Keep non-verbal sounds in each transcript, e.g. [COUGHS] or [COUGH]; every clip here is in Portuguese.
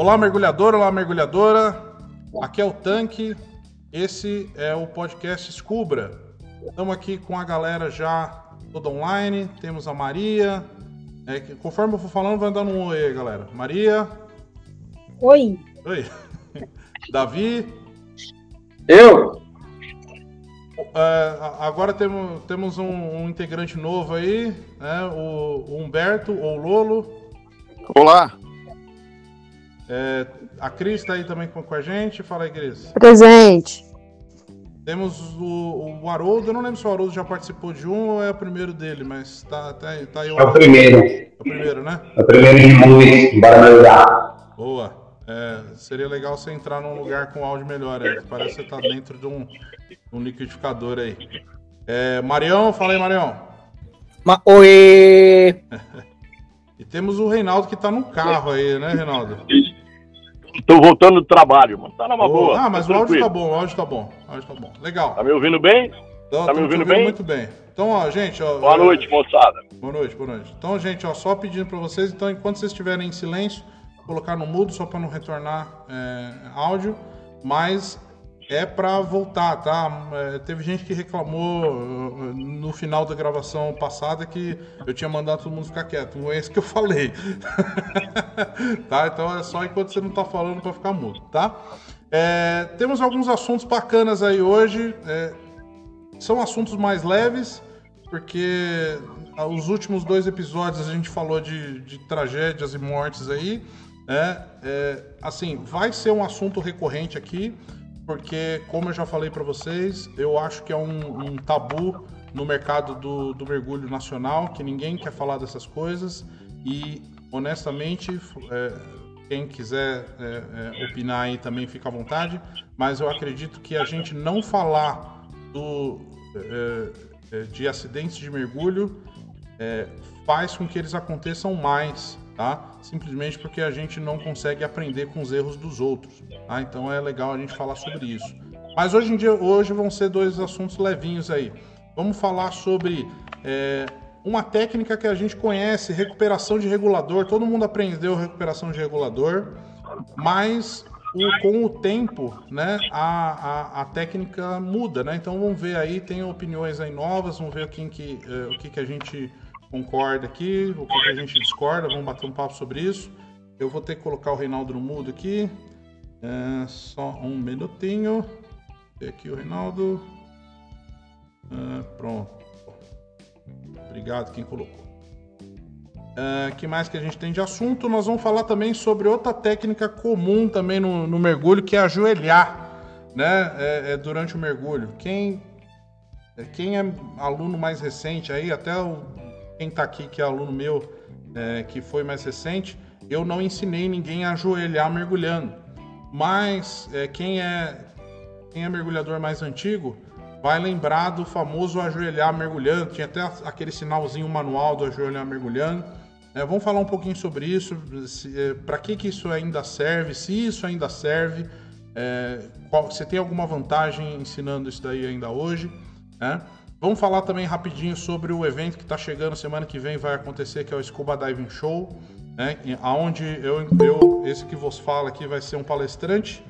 Olá, mergulhador, olá, mergulhadora. Aqui é o Tanque. Esse é o podcast Scubra. Estamos aqui com a galera já toda online. Temos a Maria. É, conforme eu for falando, vai dando um oi aí, galera. Maria. Oi. Oi. [LAUGHS] Davi. Eu. É, agora temos, temos um, um, integrante novo aí, né? o, o Humberto, ou Lolo. Olá. É, a Cris está aí também com, com, a gente. Fala aí, Cris. Presente. Temos o, o Haroldo, eu não lembro se o Haroldo já participou de um ou é o primeiro dele, mas tá, tá, tá aí. O... É o primeiro. É o primeiro, né? É o primeiro de muitos, bora melhorar. Boa. É, seria legal você entrar num lugar com áudio melhor aí. Parece que você tá dentro de um, um liquidificador aí. É, Marião, fala aí, Marião. Ma Oi! [LAUGHS] e temos o Reinaldo que tá no carro aí, né, Reinaldo? [LAUGHS] Tô voltando do trabalho, mas tá numa boa. Ah, mas tá o áudio tá bom, o áudio tá bom. O áudio tá bom. Legal. Tá me ouvindo bem? Tô, tá me ouvindo bem? Muito bem. Então, ó, gente, ó, Boa noite, moçada. Boa noite, boa noite. Então, gente, ó, só pedindo para vocês, então, enquanto vocês estiverem em silêncio, colocar no mudo só para não retornar é, áudio, mas é para voltar, tá? É, teve gente que reclamou uh, no final da gravação passada que eu tinha mandado todo mundo ficar quieto. Não é isso que eu falei. [LAUGHS] tá? Então é só enquanto você não tá falando para ficar mudo, tá? É, temos alguns assuntos bacanas aí hoje. É, são assuntos mais leves, porque os últimos dois episódios a gente falou de, de tragédias e mortes aí. É, é, assim, vai ser um assunto recorrente aqui, porque, como eu já falei para vocês, eu acho que é um, um tabu no mercado do, do, mergulho nacional, que ninguém quer falar dessas coisas. E, honestamente, é, quem quiser é, é, opinar aí também fica à vontade, mas eu acredito que a gente não falar do, é, é, de acidentes de mergulho faz com que eles aconteçam mais tá? Simplesmente porque a gente não consegue aprender com os erros dos outros, tá? Então é legal a gente falar sobre isso. Mas hoje em dia, hoje vão ser dois assuntos levinhos aí. Vamos falar sobre é, uma técnica que a gente conhece, recuperação de regulador. Todo mundo aprendeu recuperação de regulador, mas o, com o tempo, né, a, a, a, técnica muda, né? Então vamos ver aí, tem opiniões aí novas, vamos ver quem que, é, o que, que a gente concorda aqui, o que a gente discorda, vamos bater um papo sobre isso. Eu vou ter que colocar o Reinaldo no mudo aqui. É, só um minutinho. Aqui o Reinaldo. É, pronto. Obrigado quem colocou. É, que mais que a gente tem de assunto? Nós vamos falar também sobre outra técnica comum também no, no mergulho, que é ajoelhar, né? É, é durante o mergulho. Quem, é, quem é aluno mais recente aí, até o quem está aqui, que é aluno meu, é, que foi mais recente, eu não ensinei ninguém a ajoelhar mergulhando. Mas é, quem, é, quem é mergulhador mais antigo vai lembrar do famoso ajoelhar mergulhando. Tinha até aquele sinalzinho manual do ajoelhar mergulhando. É, vamos falar um pouquinho sobre isso, é, para que, que isso ainda serve, se isso ainda serve, é, qual, se tem alguma vantagem ensinando isso daí ainda hoje. Né? Vamos falar também rapidinho sobre o evento que está chegando semana que vem, vai acontecer, que é o Scuba Diving Show, né? Onde eu, eu, esse que vos fala aqui vai ser um palestrante,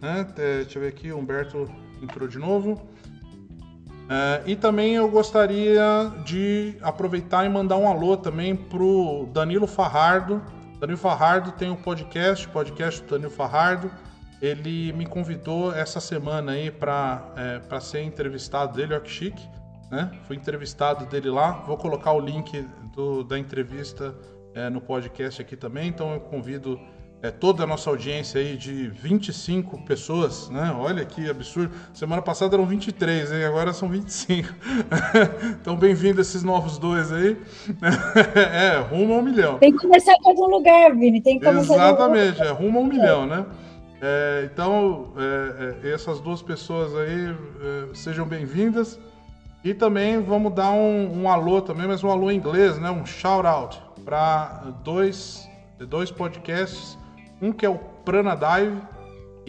né? Deixa eu ver aqui, Humberto entrou de novo. Uh, e também eu gostaria de aproveitar e mandar um alô também pro Danilo Farrardo. Danilo Farrardo tem um podcast, podcast do Danilo Farrardo. Ele me convidou essa semana aí para é, ser entrevistado dele, olha que chique né? Fui entrevistado dele lá. Vou colocar o link do, da entrevista é, no podcast aqui também. Então eu convido é, toda a nossa audiência aí de 25 pessoas, né? Olha que absurdo. Semana passada eram 23, hein? agora são 25. [LAUGHS] então bem-vindo esses novos dois aí. [LAUGHS] é, rumo a um milhão. Tem que começar em algum lugar, Vini. Tem que começar Exatamente, é rumo a um milhão, né? É, então, é, é, essas duas pessoas aí é, sejam bem-vindas. E também vamos dar um, um, alô também, mas um alô em inglês, né? Um shout out para dois, dois podcasts. Um que é o Prana Dive,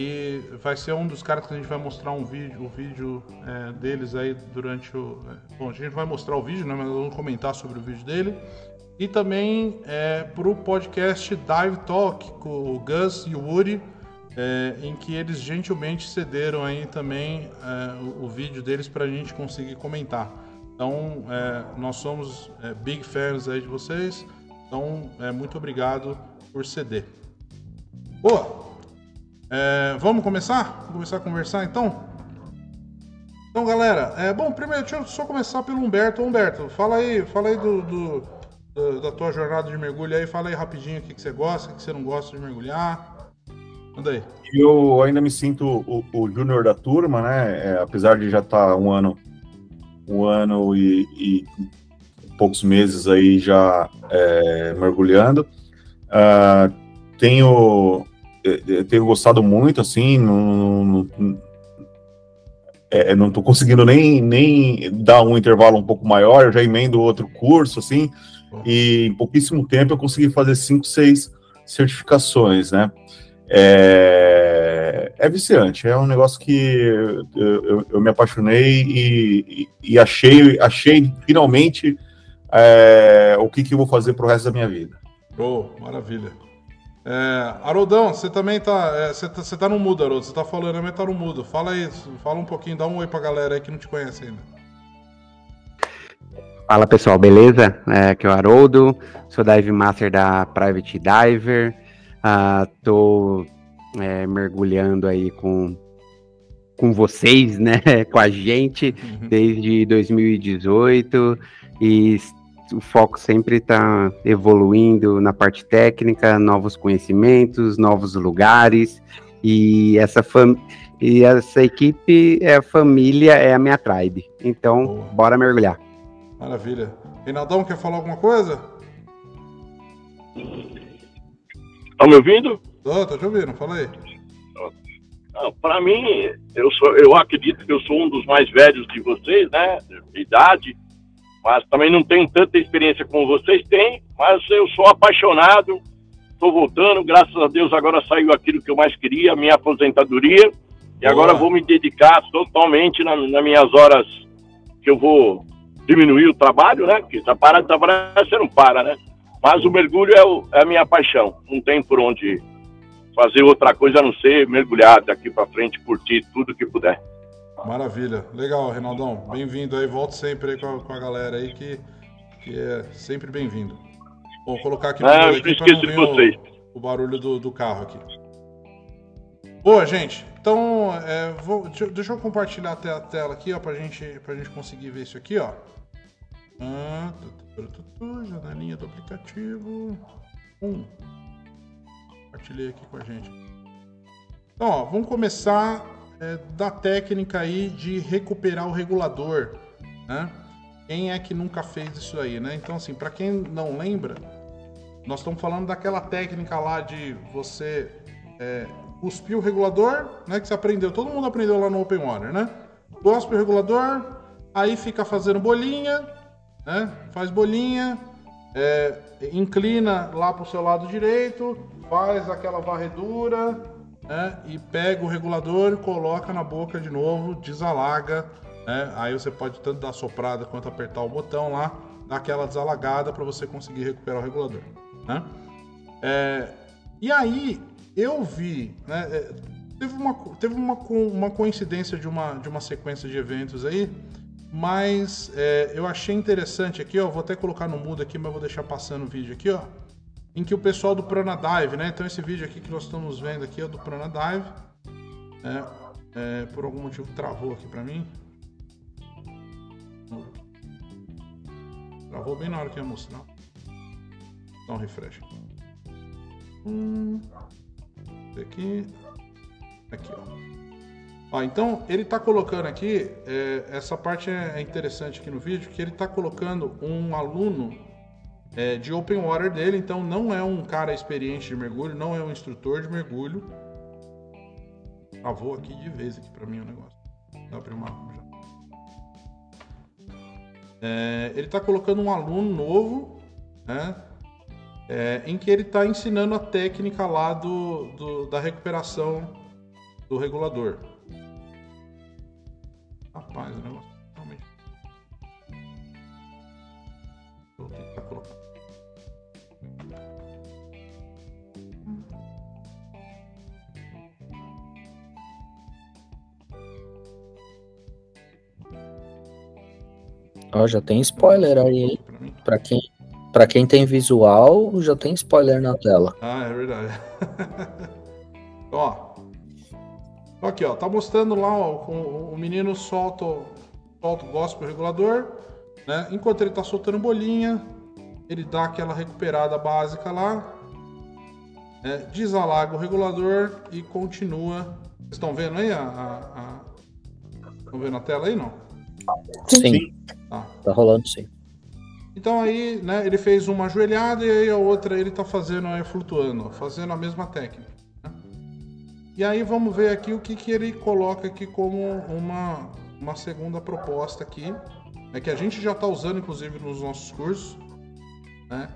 e vai ser um dos caras que a gente vai mostrar um vídeo, o vídeo é, deles aí durante o. É, bom, a gente vai mostrar o vídeo, né? Mas vamos comentar sobre o vídeo dele. e também é, para o podcast Dive Talk com o Gus e o Woody, é, em que eles gentilmente cederam aí também é, o, o, vídeo deles para a gente conseguir comentar. Então, é, nós somos é, big fans aí de vocês, então é, muito obrigado por ceder. Boa! É, vamos começar? Vamos começar a conversar então? Então, galera, bom, primeiro deixa eu só começar pelo Humberto. Humberto, fala aí, fala aí do, do, do da tua jornada de mergulho aí, fala aí rapidinho o que, que você gosta, o que você não gosta de mergulhar. Manda aí. Eu ainda me sinto o, o júnior da turma, né? É, apesar de já estar tá um ano, um ano e, e poucos meses aí já é, mergulhando. Uh, tenho, tenho gostado muito, assim, não, não é, não estou conseguindo nem, nem dar um intervalo um pouco maior, eu já emendo outro curso, assim, e em pouquíssimo tempo eu consegui fazer cinco, seis certificações, né? É, é viciante, é um negócio que eu, eu, eu me apaixonei e, e, e, achei, achei finalmente é, o que, que eu vou fazer para o resto da minha vida. Oh, maravilha. É, Haroldão, você também tá. É, você, tá, você tá no mudo, Haroldo. Você tá falando, mas tá no mudo. Fala aí, fala um pouquinho, dá um oi pra galera aí que não te conhece ainda. Fala pessoal, beleza? É, aqui é o Haroldo, sou Dive Master da Private Diver. Uh, tô é, mergulhando aí com, com vocês, né? [LAUGHS] com a gente, uhum. desde 2018 e o foco sempre está evoluindo na parte técnica, novos conhecimentos, novos lugares, e essa, fam e essa equipe é a família, é a minha tribe. Então, Boa. bora mergulhar. Maravilha. Reinaldão, quer falar alguma coisa? Tá me ouvindo? Tô, tô te ouvindo, fala aí. Para mim, eu, sou, eu acredito que eu sou um dos mais velhos de vocês, né? De idade mas também não tenho tanta experiência como vocês têm, mas eu sou apaixonado, estou voltando, graças a Deus agora saiu aquilo que eu mais queria, minha aposentadoria, e Boa. agora vou me dedicar totalmente na, nas minhas horas que eu vou diminuir o trabalho, né? Porque tá parado de trabalhar, você não para, né? Mas o mergulho é, o, é a minha paixão, não tem por onde fazer outra coisa a não ser mergulhar daqui para frente, curtir tudo que puder. Maravilha. Legal, Reinaldão. Bem-vindo aí. Volto sempre aí com a, com a galera aí que, que é sempre bem-vindo. Vou colocar aqui, ah, aqui para não ver o, o, barulho do, do, carro aqui. Boa, gente. Então, é, vou, deixa eu compartilhar até a tela aqui, ó, pra gente, pra gente conseguir ver isso aqui, ó. Ah, janelinha do aplicativo. Um. Compartilhei aqui com a gente. Então, ó, vamos começar é, da técnica aí de recuperar o regulador, né? Quem é que nunca fez isso aí, né? Então, assim, para quem não lembra, nós estamos falando daquela técnica lá de você é, cuspir o regulador, né? Que você aprendeu, todo mundo aprendeu lá no Open Water, né? Cuspe o regulador, aí fica fazendo bolinha, né? Faz bolinha, é, inclina lá para o seu lado direito, faz aquela varredura, né? E pega o regulador, coloca na boca de novo, desalaga, né? Aí você pode tanto dar soprada quanto apertar o botão lá, dar aquela desalagada para você conseguir recuperar o regulador, né? É, e aí eu vi, né? É, teve uma, teve uma, uma coincidência de uma, de uma sequência de eventos aí, mas é, eu achei interessante aqui, ó. Vou até colocar no mudo aqui, mas vou deixar passando o vídeo aqui, ó em que o pessoal do Pranadive, né? Então esse vídeo aqui que nós estamos vendo aqui é do Pranadive. É, é, por algum motivo travou aqui para mim. Travou bem na hora que ia mostrar. Dá um refresh. Hum, aqui. Aqui, ó. Então ele está colocando aqui, é, essa parte é, é interessante aqui no vídeo, que ele está colocando um aluno é, de open water dele, então não é um cara experiente de mergulho, não é um instrutor de mergulho. Travou aqui de vez aqui para mim o negócio. Dá para uma já. É, ele está colocando um aluno novo, né? É, em que ele está ensinando a técnica lá do, do, da recuperação do regulador. Rapaz, o negócio realmente. Vou tentar colocar. Ó, já tem spoiler aí, hein? Pra quem, pra quem tem visual, já tem spoiler na tela. Ah, é verdade. [LAUGHS] Ó, Aqui, ó. Tá mostrando lá, ó. O, o menino solta, o- solta o gospel regulador, né? Enquanto ele tá soltando bolinha, ele dá aquela recuperada básica lá, né? desalaga o regulador e continua. Vocês estão vendo aí a. a- a- Estão vendo a tela aí, não? Sim, Tá. tá rolando sim. Então aí, né, ele fez uma ajoelhada e aí a outra ele tá fazendo aí flutuando, ó, fazendo a mesma técnica. E aí vamos ver aqui o que, que ele coloca aqui como uma, uma segunda proposta aqui, é que a gente já tá usando inclusive nos nossos cursos, né?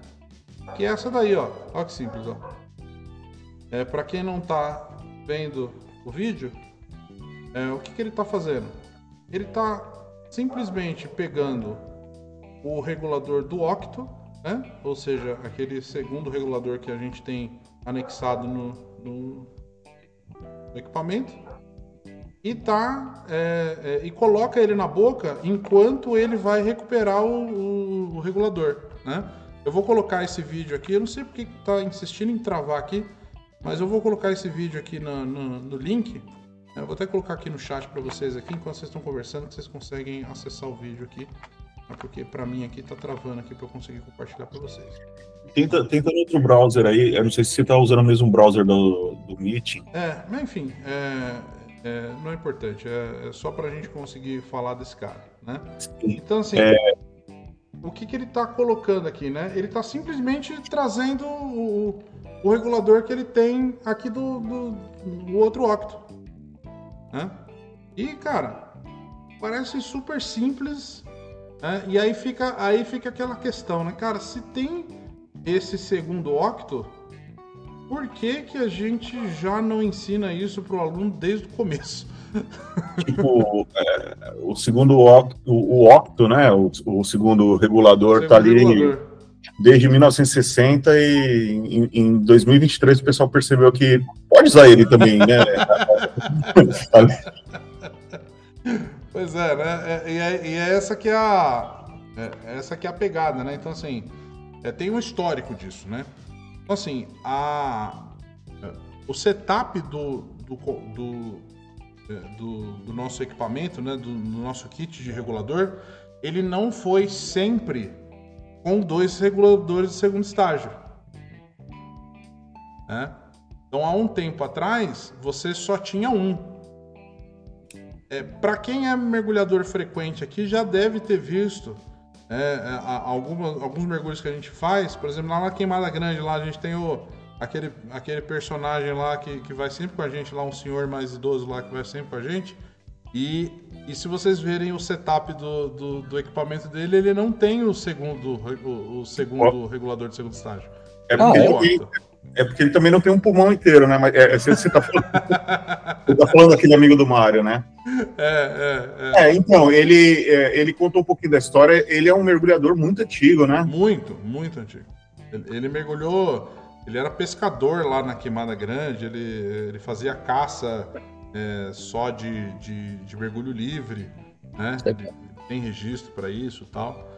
Que é essa daí, ó. Olha que simples, ó. É, para quem não tá vendo o vídeo, é, o que, que ele tá fazendo? Ele tá simplesmente pegando o regulador do octo, né? Ou seja, aquele segundo regulador que a gente tem anexado no- no equipamento e tá é, é, e coloca ele na boca enquanto ele vai recuperar o, o- o regulador, né? Eu vou colocar esse vídeo aqui, eu não sei porque que tá insistindo em travar aqui, mas eu vou colocar esse vídeo aqui no, no- no link. Eu vou até colocar aqui no chat para vocês aqui enquanto vocês estão conversando, que vocês conseguem acessar o vídeo aqui. né? Porque para mim aqui tá travando aqui para eu conseguir compartilhar para vocês. Tenta, tenta no outro browser aí. Eu não sei se você tá usando o mesmo browser do, do Meeting. É, mas enfim, é, é, não é importante, é, é só pra gente conseguir falar desse cara, né? Então, assim, o que, que ele tá colocando aqui, né? Ele tá simplesmente trazendo o, o regulador que ele tem aqui do, do, do outro octo, né? E, cara, parece super simples, né? E aí fica, aí fica aquela questão, né? Cara, se tem esse segundo octo, por que, que a gente já não ensina isso pro aluno desde o começo? [LAUGHS] Tipo, é, o segundo octo, o, o octo, né? O, o segundo regulador Segundo tá ali regulador. desde 1960 e em, em 2023 o pessoal percebeu que pode usar ele também, né? [LAUGHS] Pois é, né? É- E é, e é essa que é a. é essa que é a pegada, né? Então, assim, é, tem um histórico disso, né? Então, assim, a, é, o setup do, do, do, é, do, do nosso equipamento, né? Do, do nosso kit de regulador, ele não foi sempre com dois reguladores de segundo estágio. Né? Então, há um tempo atrás, você só tinha um. É, para quem é mergulhador frequente aqui, já deve ter visto é, é, a- alguma- alguns mergulhos que a gente faz. Por exemplo, lá na Queimada Grande, lá a gente tem o, aquele, aquele personagem lá que, que vai sempre com a gente, lá um senhor mais idoso lá que vai sempre com a gente. E, e se vocês verem o setup do, do, do equipamento dele, ele não tem o segundo, o, o segundo regulador de segundo estágio. É Ah, é? ele, é porque ele também não tem um pulmão inteiro, né? Mas é, você, você, tá falando, você tá falando daquele amigo do Mário, né? É, é, é. É, então, ele, é, ele contou um pouquinho da história. Ele é um mergulhador muito antigo, né? Muito, muito antigo. Ele, ele mergulhou, ele era pescador lá na Queimada Grande, ele, ele fazia caça é, só de, de, de mergulho livre, né? Ele tem registro para isso e tal.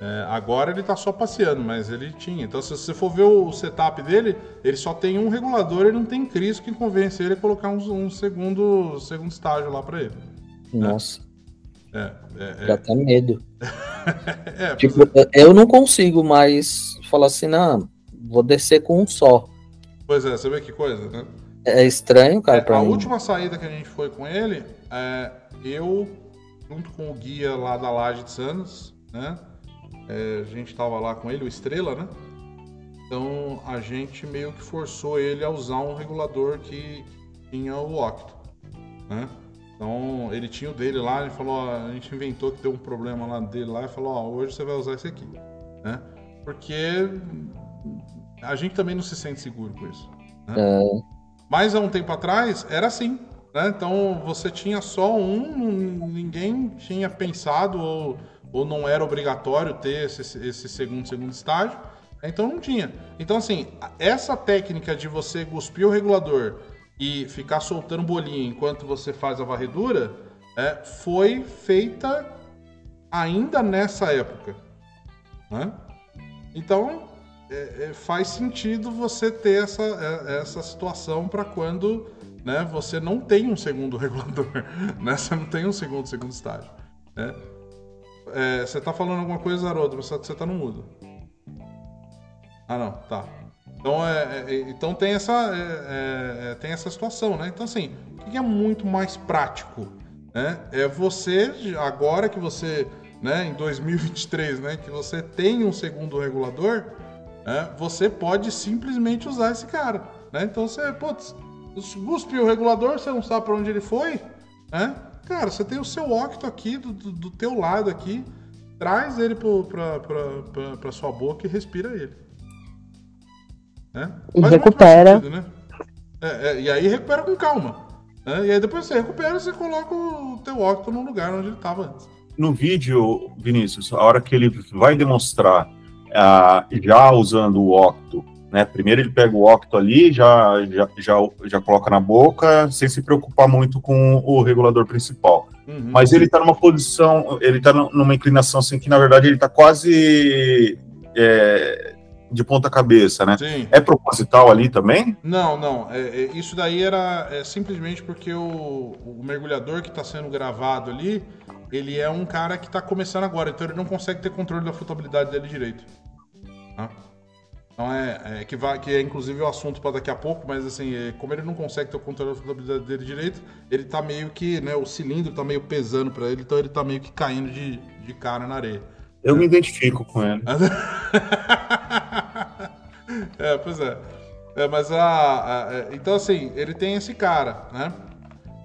É, agora ele tá só passeando, mas ele tinha. Então, se você for ver o setup dele, ele só tem um regulador, ele não tem Cristo que convence ele a colocar um, um segundo, segundo estágio lá para ele. Nossa, É, é, dá até medo. [LAUGHS] é, é, Tipo, eu não consigo mais falar assim, não, vou descer com um só. pois é, você vê que coisa, né? É estranho, cara, É, pra a mim. última saída que a gente foi com ele, é, eu, junto com o guia lá da Laje de Santos, né? É, a gente tava lá com ele, o Estrela, né? Então a gente meio que forçou ele a usar um regulador que tinha o octo, né? Então ele tinha o dele lá, ele falou, ó, a gente inventou que deu um problema lá dele lá e falou, ó, hoje você vai usar esse aqui, né? Porque a gente também não se sente seguro com isso. Né? Mas há um tempo atrás era assim. Né? Então você tinha só um, ninguém tinha pensado ou, ou não era obrigatório ter esse, esse segundo, segundo estágio. Então não tinha. Então, assim, essa técnica de você cuspir o regulador e ficar soltando bolinha enquanto você faz a varredura é, foi feita ainda nessa época. Né? Então, é, é, faz sentido você ter essa, é, essa situação para quando né, você não tem um segundo [LAUGHS] regulador, né? você não tem um segundo, segundo estágio. Né? É, você está falando alguma coisa, Haroldo, você está no mudo. Ah, não, tá. Então, é, é, então tem, essa, é, é, tem essa situação, né? Então, assim, o que é muito mais prático? Né? É você, agora que você, né, em 2023, né, que você tem um segundo regulador, né, você pode simplesmente usar esse cara. Né? Então, você, putz, cuspiu o regulador, você não sabe para onde ele foi, né? Cara, você tem o seu octo aqui, do, do, do teu lado aqui, traz ele para sua boca e respira ele. Né? E recupera. Sentido, né? É, é, e aí recupera com calma. Né? E aí depois você recupera e você coloca o teu octo no lugar onde ele estava antes. No vídeo, Vinícius, a hora que ele vai demonstrar uh, já usando o octo, né? Primeiro ele pega o octo ali, já, já, já, já coloca na boca, sem se preocupar muito com o regulador principal. Uhum. Mas ele está numa posição, ele está numa inclinação assim que na verdade ele está quase é, de ponta cabeça, né? Sim. É proposital ali também? Não, não. É, é, isso daí era é, simplesmente porque o, o mergulhador que está sendo gravado ali, ele é um cara que está começando agora, então ele não consegue ter controle da flutuabilidade dele direito. Tá? Então é, é, que, vai, que é inclusive o assunto para daqui a pouco, mas assim, é, como ele não consegue ter o controle da flutuabilidade dele direito, ele tá meio que, né, o cilindro tá meio pesando para ele, então ele tá meio que caindo de, de cara na areia. Eu me identifico com ele. [LAUGHS] é, pois é. é mas a, a, é, Então, assim, ele tem esse cara, né?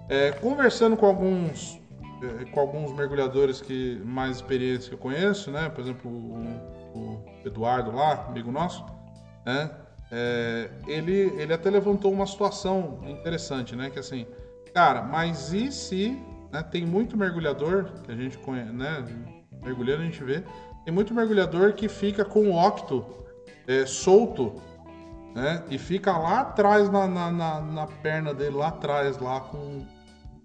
É, conversando com alguns é, com alguns mergulhadores que mais experientes que eu conheço, né? Por exemplo, o, o Eduardo lá, amigo nosso, né? É, ele, ele até levantou uma situação interessante, né? Que assim, cara, mas e se né, tem muito mergulhador que a gente conhece, né? mergulhando a gente vê. Tem muito mergulhador que fica com o octo é, solto, né? E fica lá atrás, na, na, na, na, perna dele, lá atrás, lá com,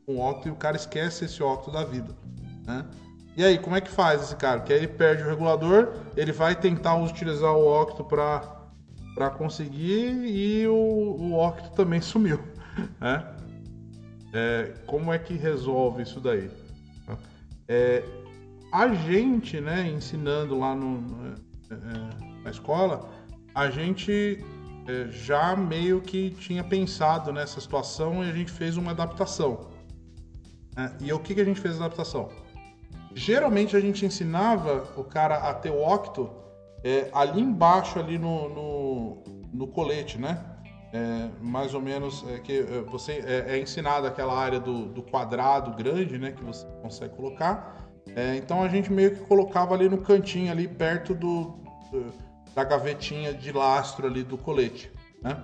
com o octo, e o cara esquece esse octo da vida, né? E aí, como é que faz esse cara? Porque aí ele perde o regulador, ele vai tentar utilizar o octo para para conseguir e o, o octo também sumiu, [LAUGHS] né? É, como é que resolve isso daí? É, a gente, né, ensinando lá no, é, é, na escola, a gente é, já meio que tinha pensado nessa situação e a gente fez uma adaptação. É, e o que, que a gente fez a adaptação? Geralmente a gente ensinava o cara a ter o octo é, ali embaixo, ali no, no, no colete, né? É, mais ou menos é, que é, você é, é ensinado aquela área do, do, quadrado grande, né, que você consegue colocar. É, então a gente meio que colocava ali no cantinho, ali perto do, do da gavetinha de lastro ali do colete. Né?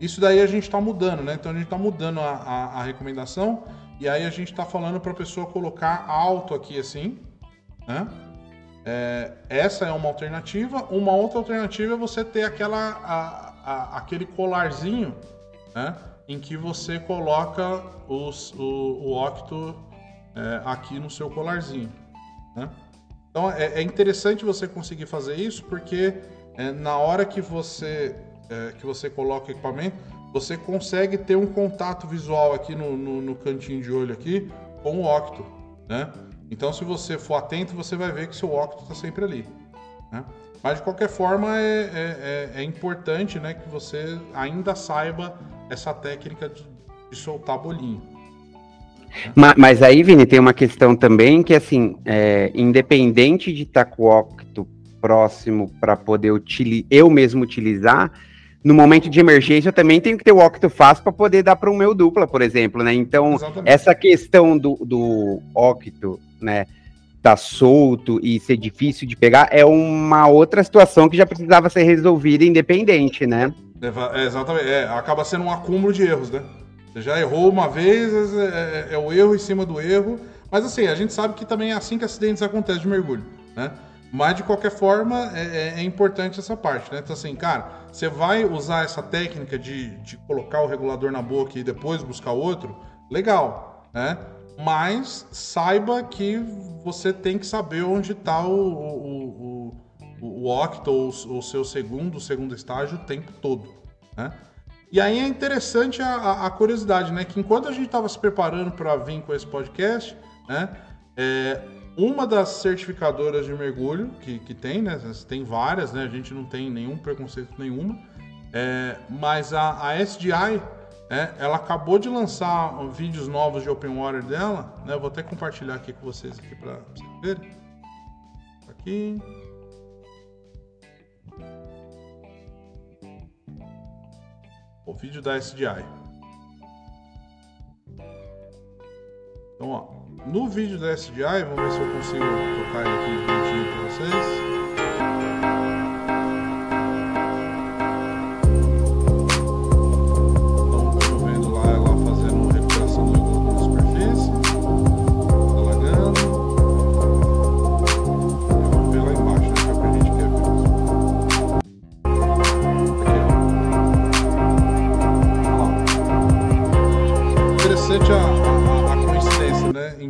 Isso daí a gente está mudando, né? Então a gente está mudando a, a, a, recomendação e aí a gente está falando para a pessoa colocar alto aqui assim, né? É, essa é uma alternativa. Uma outra alternativa é você ter aquela, a, aquele colarzinho, né? Em que você coloca os, o, o octo é, aqui no seu colarzinho. Né? Então é, é, interessante você conseguir fazer isso porque é, na hora que você é, que você coloca o equipamento, você consegue ter um contato visual aqui no, no, no cantinho de olho aqui com o octo, né? Então se você for atento, você vai ver que seu octo está sempre ali. Né? Mas de qualquer forma é, é, é, é, importante né, que você ainda saiba essa técnica de, de soltar bolinho. Mas, mas, aí, Vini, tem uma questão também que, assim, é, independente de estar com o octo próximo para poder eu mesmo utilizar, no momento de emergência eu também tenho que ter o octo fácil para poder dar para o meu dupla, por exemplo, né? Então, Exatamente. essa questão do, do octo, né, tá solto e ser difícil de pegar é uma outra situação que já precisava ser resolvida independente, né? É, exatamente, é, acaba sendo um acúmulo de erros, né? Você já errou uma vez, é, é, é, o erro em cima do erro. Mas assim, a gente sabe que também é assim que acidentes acontecem de mergulho, né? Mas de qualquer forma é, é, é importante essa parte, né? Então assim, cara, você vai usar essa técnica de, de colocar o regulador na boca e depois buscar outro, legal, né? mas saiba que você tem que saber onde está o, o, o, o, octo, ou o seu segundo, o segundo estágio, o tempo todo. Né? E aí é interessante a, a curiosidade, né? Que enquanto a gente estava se preparando para vir com esse podcast, né? É, uma das certificadoras de mergulho que, que tem, né? Tem várias, né? A gente não tem nenhum preconceito nenhuma. É, mas a, a SDI, é, ela acabou de lançar vídeos novos de Open Water dela, né? Vou até compartilhar aqui com vocês aqui para vocês verem. Aqui. o vídeo da SDI. Então, ó, no vídeo da SDI, vamos ver se eu consigo tocar ele aqui bonitinho para vocês.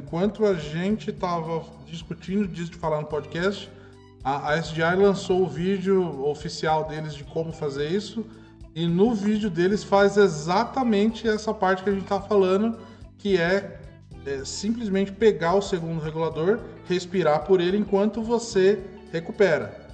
Enquanto a gente estava discutindo disso de falar no podcast, a, a SDI lançou o vídeo oficial deles de como fazer isso. E no vídeo deles faz exatamente essa parte que a gente está falando, que é, é, simplesmente pegar o segundo regulador, respirar por ele enquanto você recupera.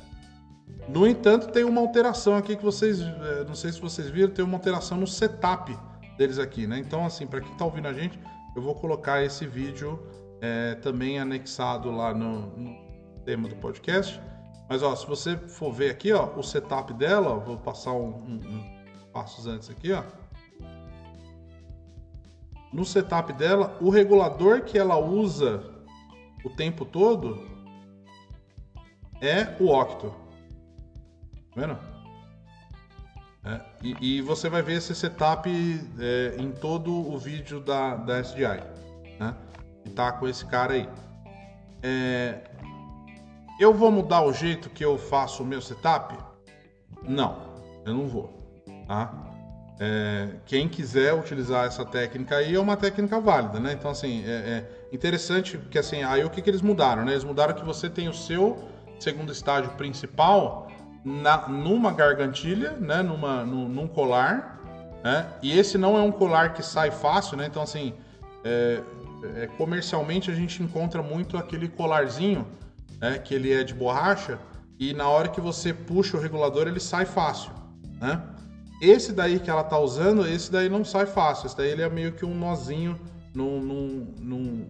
No entanto, tem uma alteração aqui que vocês, é, não sei se vocês viram, tem uma alteração no setup deles aqui, né? Então, assim, para quem está ouvindo a gente, eu vou colocar esse vídeo é, também anexado lá no, no, tema do podcast. Mas ó, se você for ver aqui, ó, o setup dela, ó, vou passar um, um, um passos antes aqui, ó. No setup dela, o regulador que ela usa o tempo todo é o Octo. Tá vendo? É, e, e, você vai ver esse setup é, em todo o vídeo da, da SDI. Né? E tá com esse cara aí. É... Eu vou mudar o jeito que eu faço o meu setup? Não, eu não vou. Tá? É... Quem quiser utilizar essa técnica aí é uma técnica válida, né? Então, assim, é, é interessante porque, assim, aí o que, que eles mudaram, né? Eles mudaram que você tem o seu segundo estágio principal na, numa gargantilha, né? Numa, num, num colar, né? E esse não é um colar que sai fácil, né? Então, assim, é, é, comercialmente a gente encontra muito aquele colarzinho, né, que ele é de borracha, e na hora que você puxa o regulador ele sai fácil, né? Esse daí que ela tá usando, esse daí não sai fácil, esse daí ele é meio que um nozinho num, num, num,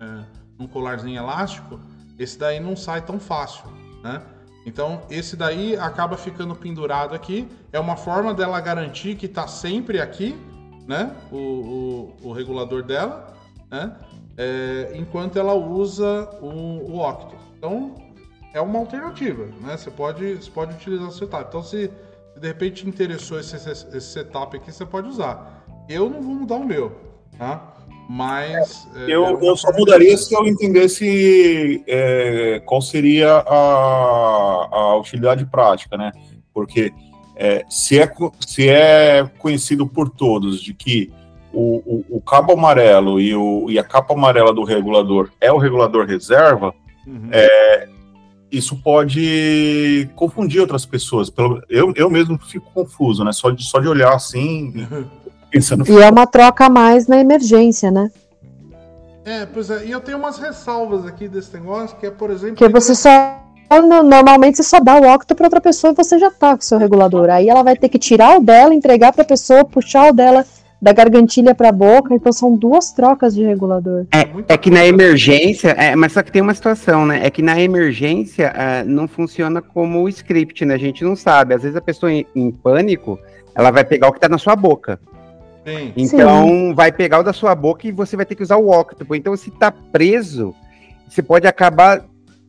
é, num colarzinho elástico, esse daí não sai tão fácil, né? Então, esse daí acaba ficando pendurado aqui. É uma forma dela garantir que está sempre aqui, né? O, o, o regulador dela né? É, enquanto ela usa o, o Octo. Então, é uma alternativa, né? Você pode, você pode utilizar o setup. Então, se, de repente interessou esse, esse, setup aqui, você pode usar. Eu não vou mudar o meu, tá? Mas. É, eu, é eu só mudaria se eu entendesse é, qual seria a, a utilidade prática, né? Porque é, se, é, se é conhecido por todos de que o, o, o, cabo amarelo e, o, e a capa amarela do regulador é o regulador reserva, uhum. é, isso pode confundir outras pessoas. Eu, eu mesmo fico confuso, né? Só de, só de olhar assim, [LAUGHS] pensando. E é uma troca a mais na emergência, né? É, pois é. E eu tenho umas ressalvas aqui desse negócio, que é, por exemplo. Que você só. Normalmente você só dá o octo para outra pessoa e você já tá com o seu regulador. Aí ela vai ter que tirar o dela, entregar para a pessoa, puxar o dela da gargantilha para a boca, então são duas trocas de regulador. É, é que na emergência, é, mas só que tem uma situação, né? É que na emergência é, não funciona como o script, né? A gente não sabe. Às vezes a pessoa em, em pânico, ela vai pegar o que está na sua boca. Sim. Então Sim. vai pegar o da sua boca e você vai ter que usar o octopus. Então se tá preso, você pode acabar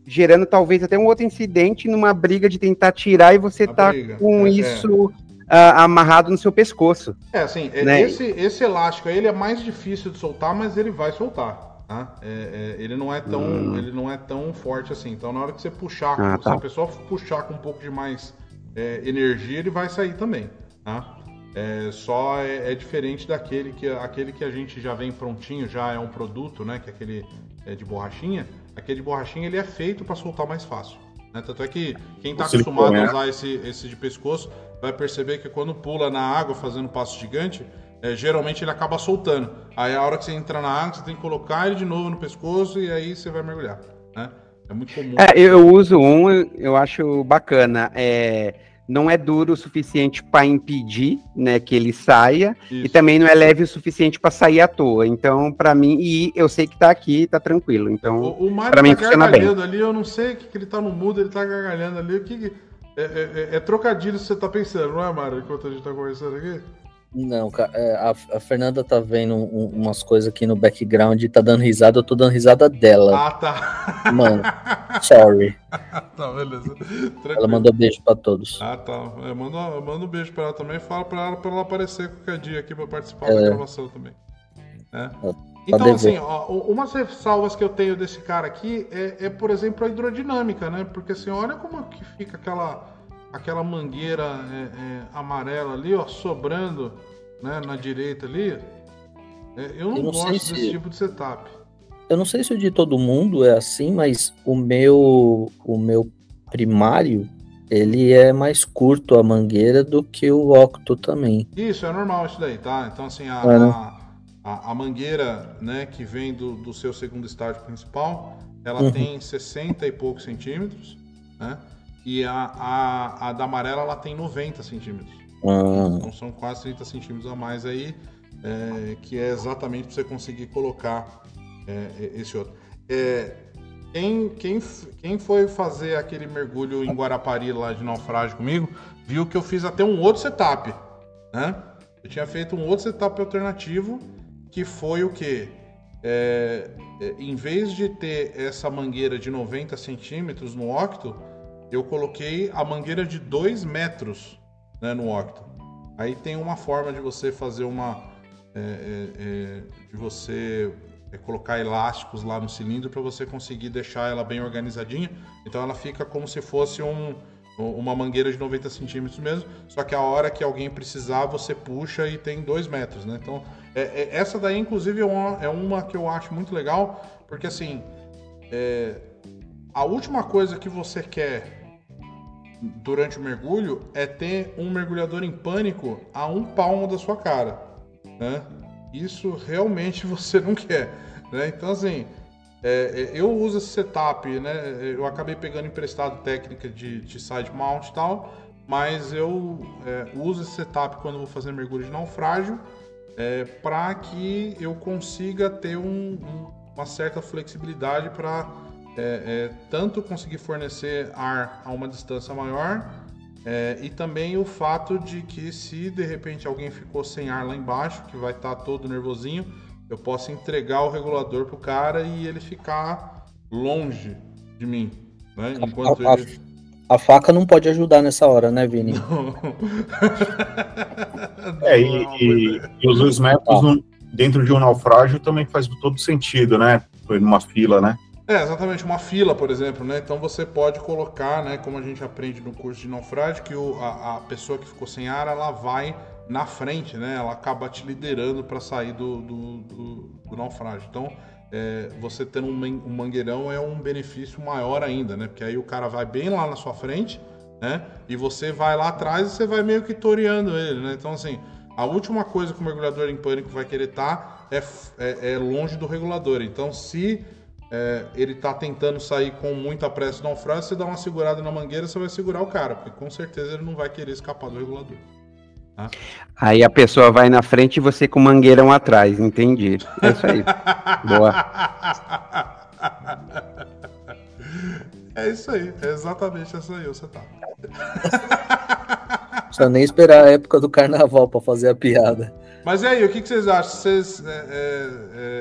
gerando talvez até um outro incidente numa briga de tentar tirar e você a tá briga. com é, é. isso uh, amarrado no seu pescoço. É, assim, é, né? esse, esse elástico aí, ele é mais difícil de soltar, mas ele vai soltar. Tá? É, é, ele, não é tão, hum. ele não é tão forte assim. Então, na hora que você puxar, ah, tá. se a pessoa puxar com um pouco de mais é, energia, ele vai sair também. Tá? É, só é, é diferente daquele que, aquele que a gente já vem prontinho, já é um produto, né? Que é aquele é, de borrachinha. Aquele de borrachinha ele é feito para soltar mais fácil. Né? Tanto é que quem está acostumado a né? usar esse, esse de pescoço vai perceber que quando pula na água fazendo passo gigante, é, geralmente ele acaba soltando. Aí a hora que você entra na água, você tem que colocar ele de novo no pescoço e aí você vai mergulhar. Né? É muito comum. É, eu uso um, eu acho bacana. É, não é duro o suficiente para impedir, né, que ele saia, e Isso. também não é leve o suficiente para sair à toa. Então, para mim, e eu sei que tá aqui, tá tranquilo. Então, O, o Mário mim tá funciona bem. gargalhando ali, eu não sei o que, que ele tá no mudo, ele tá gargalhando ali. O que, que- é, é- é- é trocadilho que você tá pensando, não é, Mário, enquanto a gente tá conversando aqui? Não, é, a, a Fernanda tá vendo um- umas coisas aqui no background e tá dando risada, eu tô dando risada dela. Ah, tá. Mano, [LAUGHS] sorry. tá, beleza. Ela Tranquilo. mandou beijo pra todos. Ah, tá. É, manda, manda um beijo pra ela também. Fala pra ela, pra ela aparecer qualquer dia aqui pra participar da gravação também. É. Então, dever. assim, ó, umas ressalvas que eu tenho desse cara aqui é, é, por exemplo, a hidrodinâmica, né? Porque assim, olha como que fica aquela, aquela mangueira é, é, amarela ali, ó, sobrando né, na direita ali. É, eu não, Eu não gosto se- desse tipo de setup. Eu não sei se o de todo mundo é assim, mas o meu, o meu primário, ele é mais curto a mangueira do que o Octo também. Isso, é normal isso daí, tá? Então, assim, a, É, a, a- a mangueira, né, que vem do, do seu segundo estágio principal, ela Uhum. tem 60 e poucos centímetros, né? E a, a, a da amarela, ela tem 90 centímetros. Ah, Então, são quase 30 centímetros a mais aí, é, que é exatamente para você conseguir colocar é, esse outro. É, quem, quem, quem foi fazer aquele mergulho em Guarapari lá de naufrágio comigo, viu que eu fiz até um outro setup, né? Eu tinha feito um outro setup alternativo, que foi o quê? É, é, em vez de ter essa mangueira de 90 centímetros no octo, eu coloquei a mangueira de 2 metros né, no octo. Aí tem uma forma de você fazer uma. é, é, é, de você é, colocar elásticos lá no cilindro para você conseguir deixar ela bem organizadinha. Então ela fica como se fosse um, uma mangueira de 90 centímetros mesmo. Só que a hora que alguém precisar, você puxa e tem 2 metros, né? Então é- é- essa daí, inclusive, é uma, é uma que eu acho muito legal, porque assim. a última coisa que você quer durante o mergulho é ter um mergulhador em pânico a um palmo da sua cara, né? Isso realmente [LAUGHS] você não quer, né? Então assim, é, é, eu uso esse setup, né? Eu acabei pegando emprestado técnica de, de side mount e tal, mas eu é, uso esse setup quando vou fazer mergulho de naufrágio é, para que eu consiga ter um- um- uma certa flexibilidade para é, é, tanto conseguir fornecer ar a uma distância maior é, e também o fato de que se de repente alguém ficou sem ar lá embaixo, que vai estar todo nervosinho, eu posso entregar o regulador pro cara e ele ficar longe de mim, né? Enquanto a, a- ele... a faca não pode ajudar nessa hora, né, Vini? [LAUGHS] É, e, e- e os dois metros no- dentro de um naufrágio também faz todo sentido, né? Foi numa fila, né? É, exatamente, uma fila, por exemplo, né? Então você pode colocar, né, como a gente aprende no curso de naufrágio, que o- a, a pessoa que ficou sem ar, ela vai na frente, né? Ela acaba te liderando para sair do, do, do- do naufrágio. Então, é, você tendo um, um mangueirão é um benefício maior ainda, né? Porque aí o cara vai bem lá na sua frente, né? E você vai lá atrás e você vai meio que toreando ele, né? Então, assim, a última coisa que o mergulhador em pânico vai querer estar é, f- é- é longe do regulador. Então, se é, ele tá tentando sair com muita pressa do naufrágio, você dá uma segurada na mangueira, você vai segurar o cara, porque com certeza ele não vai querer escapar do regulador. aí a pessoa vai na frente e você com o mangueirão atrás, entendi. É isso aí. [LAUGHS] Boa. É isso aí, é exatamente isso aí, você tá. Não precisa nem esperar a época do carnaval pra fazer a piada. Mas e aí, o que, que vocês acham? É, é,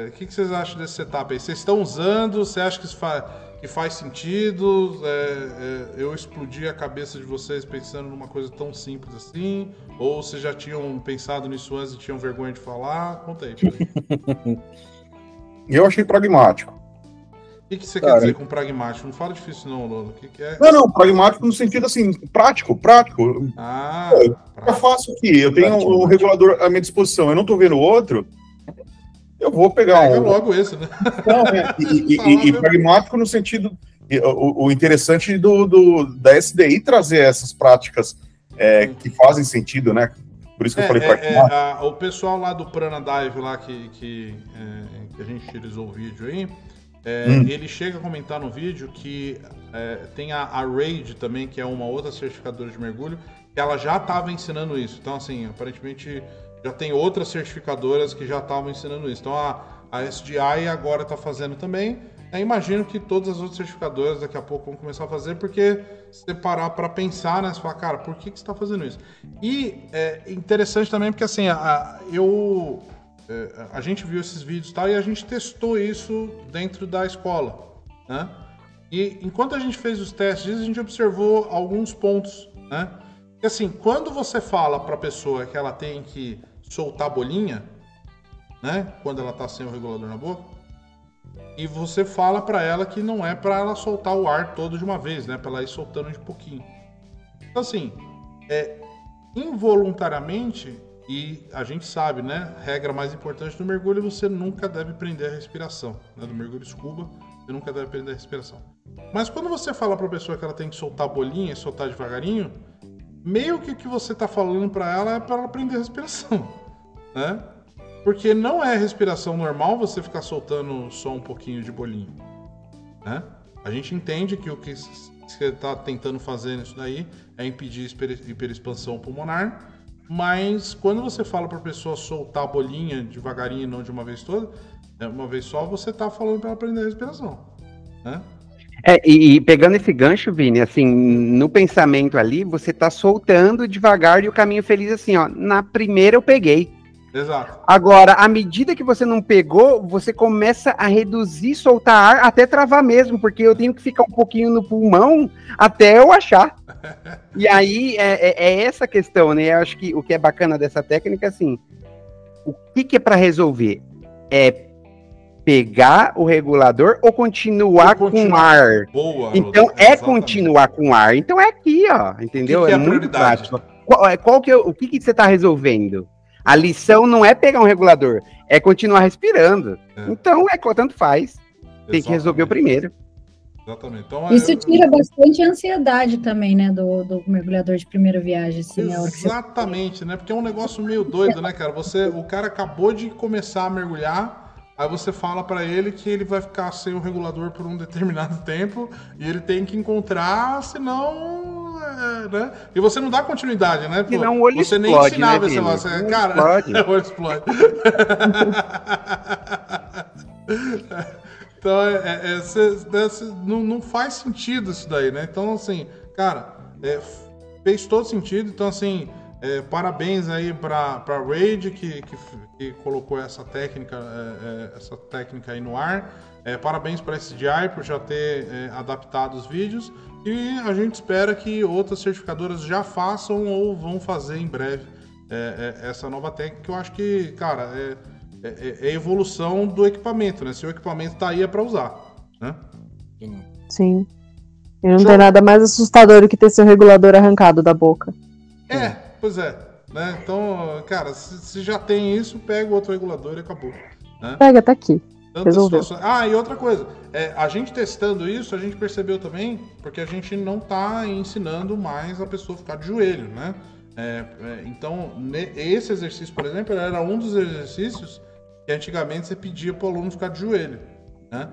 é, o que, que vocês acham desse setup aí? Vocês estão usando? Você acha que, isso fa- que faz sentido? É, é, eu explodi a cabeça de vocês pensando numa coisa tão simples assim? Ou vocês já tinham pensado nisso antes e tinham vergonha de falar? Conta aí. [LAUGHS] Eu achei pragmático. Que, que você Cara, quer dizer com pragmático? Não fala difícil, não, Lolo. O que, que é? Não, não, pragmático no sentido assim, prático, prático. Ah, É pra- fácil aqui. Eu tenho um regulador à minha disposição, eu não tô vendo outro. Eu vou pegar pega um. logo esse, né? Não, é, [LAUGHS] e, e- e- e pragmático no sentido. O, o interessante do, do- da SDI trazer essas práticas é, que fazem sentido, né? Por isso que eu É, falei é, pragmático. é, a- o pessoal lá do Prana Dive lá que, que, que a gente utilizou o vídeo aí, é, Hum. ele chega a comentar no vídeo que é, tem a, a Raid também, que é uma outra certificadora de mergulho, que ela já estava ensinando isso. Então, assim, aparentemente já tem outras certificadoras que já estavam ensinando isso. Então, a, a SDI agora está fazendo também. Eu imagino que todas as outras certificadoras daqui a pouco vão começar a fazer, porque você parar para pensar, né? Você fala, cara, por que, que você está fazendo isso? E é interessante também porque, assim, a- eu... é, a gente viu esses vídeos e tal, e a gente testou isso dentro da escola, né? E enquanto a gente fez os testes, a gente observou alguns pontos, né? Que assim, quando você fala para a pessoa que ela tem que soltar a bolinha, né? Quando ela tá sem o regulador na boca, e você fala para ela que não é para ela soltar o ar todo de uma vez, né? Para ela ir soltando de pouquinho. Então assim, é involuntariamente e a gente sabe, né? Regra mais importante do mergulho, você nunca deve prender a respiração. Né? Do mergulho scuba, você nunca deve prender a respiração. Mas quando você fala para a pessoa que ela tem que soltar a bolinha e soltar devagarinho, meio que o que você tá falando para ela é para ela prender a respiração, [LAUGHS] né? Porque não é respiração normal você ficar soltando só um pouquinho de bolinho, né? A gente entende que o que você está tentando fazer nisso daí é impedir hiper- hiperexpansão pulmonar, mas quando você fala para a pessoa soltar a bolinha devagarinho e não de uma vez toda, é uma vez só, você tá falando para ela prender a respiração, né? É, e, e pegando esse gancho, Vini, assim, no pensamento ali, você tá soltando devagar e o caminho feliz, assim, ó. Na primeira eu peguei. Exato. Agora, à medida que você não pegou, você começa a reduzir, soltar ar, até travar mesmo, porque eu tenho que ficar um pouquinho no pulmão até eu achar. [LAUGHS] E aí é, é- é essa questão, né? Eu acho que o que é bacana dessa técnica, assim, o que, que é para resolver? É pegar o regulador ou continuar, continuar. com ar? Boa. Então é exatamente. continuar com ar. Então é aqui, ó. Entendeu? Que que é é muito prático. Qual, é- qual que é, o o que, que você está resolvendo? A lição não é pegar um regulador, é continuar respirando. É. Então é tanto faz. Tem que resolver o Exatamente. primeiro. Exatamente. Então, Isso é- tira bastante ansiedade também, né, do, do mergulhador de primeira viagem, assim, hora que você Exatamente, né? Porque é um negócio meio doido, né, cara? Você, o cara acabou de começar a mergulhar, aí você fala pra ele que ele vai ficar sem o regulador por um determinado [LAUGHS] tempo e ele tem que encontrar, senão, é, né? E você não dá continuidade, né? Pô, Senão o olho você nem explode, ensinava né, esse negócio. Olho Cara, explode. [LAUGHS] olho explode. [LAUGHS] Então, é, é- é- cê- né, cê- não, não faz sentido isso daí, né? Então, assim, cara, é, fez todo sentido. Então, assim, é, parabéns aí pra, pra Raid que, que, que colocou essa técnica, é, é, essa técnica aí no ar. É, parabéns para SDI por já ter é, adaptado os vídeos. E a gente espera que outras certificadoras já façam ou vão fazer em breve é, é, essa nova técnica. que Eu acho que, cara, é, é, é a evolução do equipamento, né? Se o equipamento tá aí é para usar, né? Sim. E não Show. tem nada mais assustador do que ter seu regulador arrancado da boca. É, pois é. Né? Então, cara, se, se já tem isso, pega o outro regulador e acabou. Né? Pega, tá aqui. Tantas situações. Ah, e outra coisa, é, a gente testando isso, a gente percebeu também, porque a gente não tá ensinando mais a pessoa a ficar de joelho, né? É, é, então, esse exercício, por exemplo, era um dos exercícios que antigamente você pedia para o aluno ficar de joelho, né?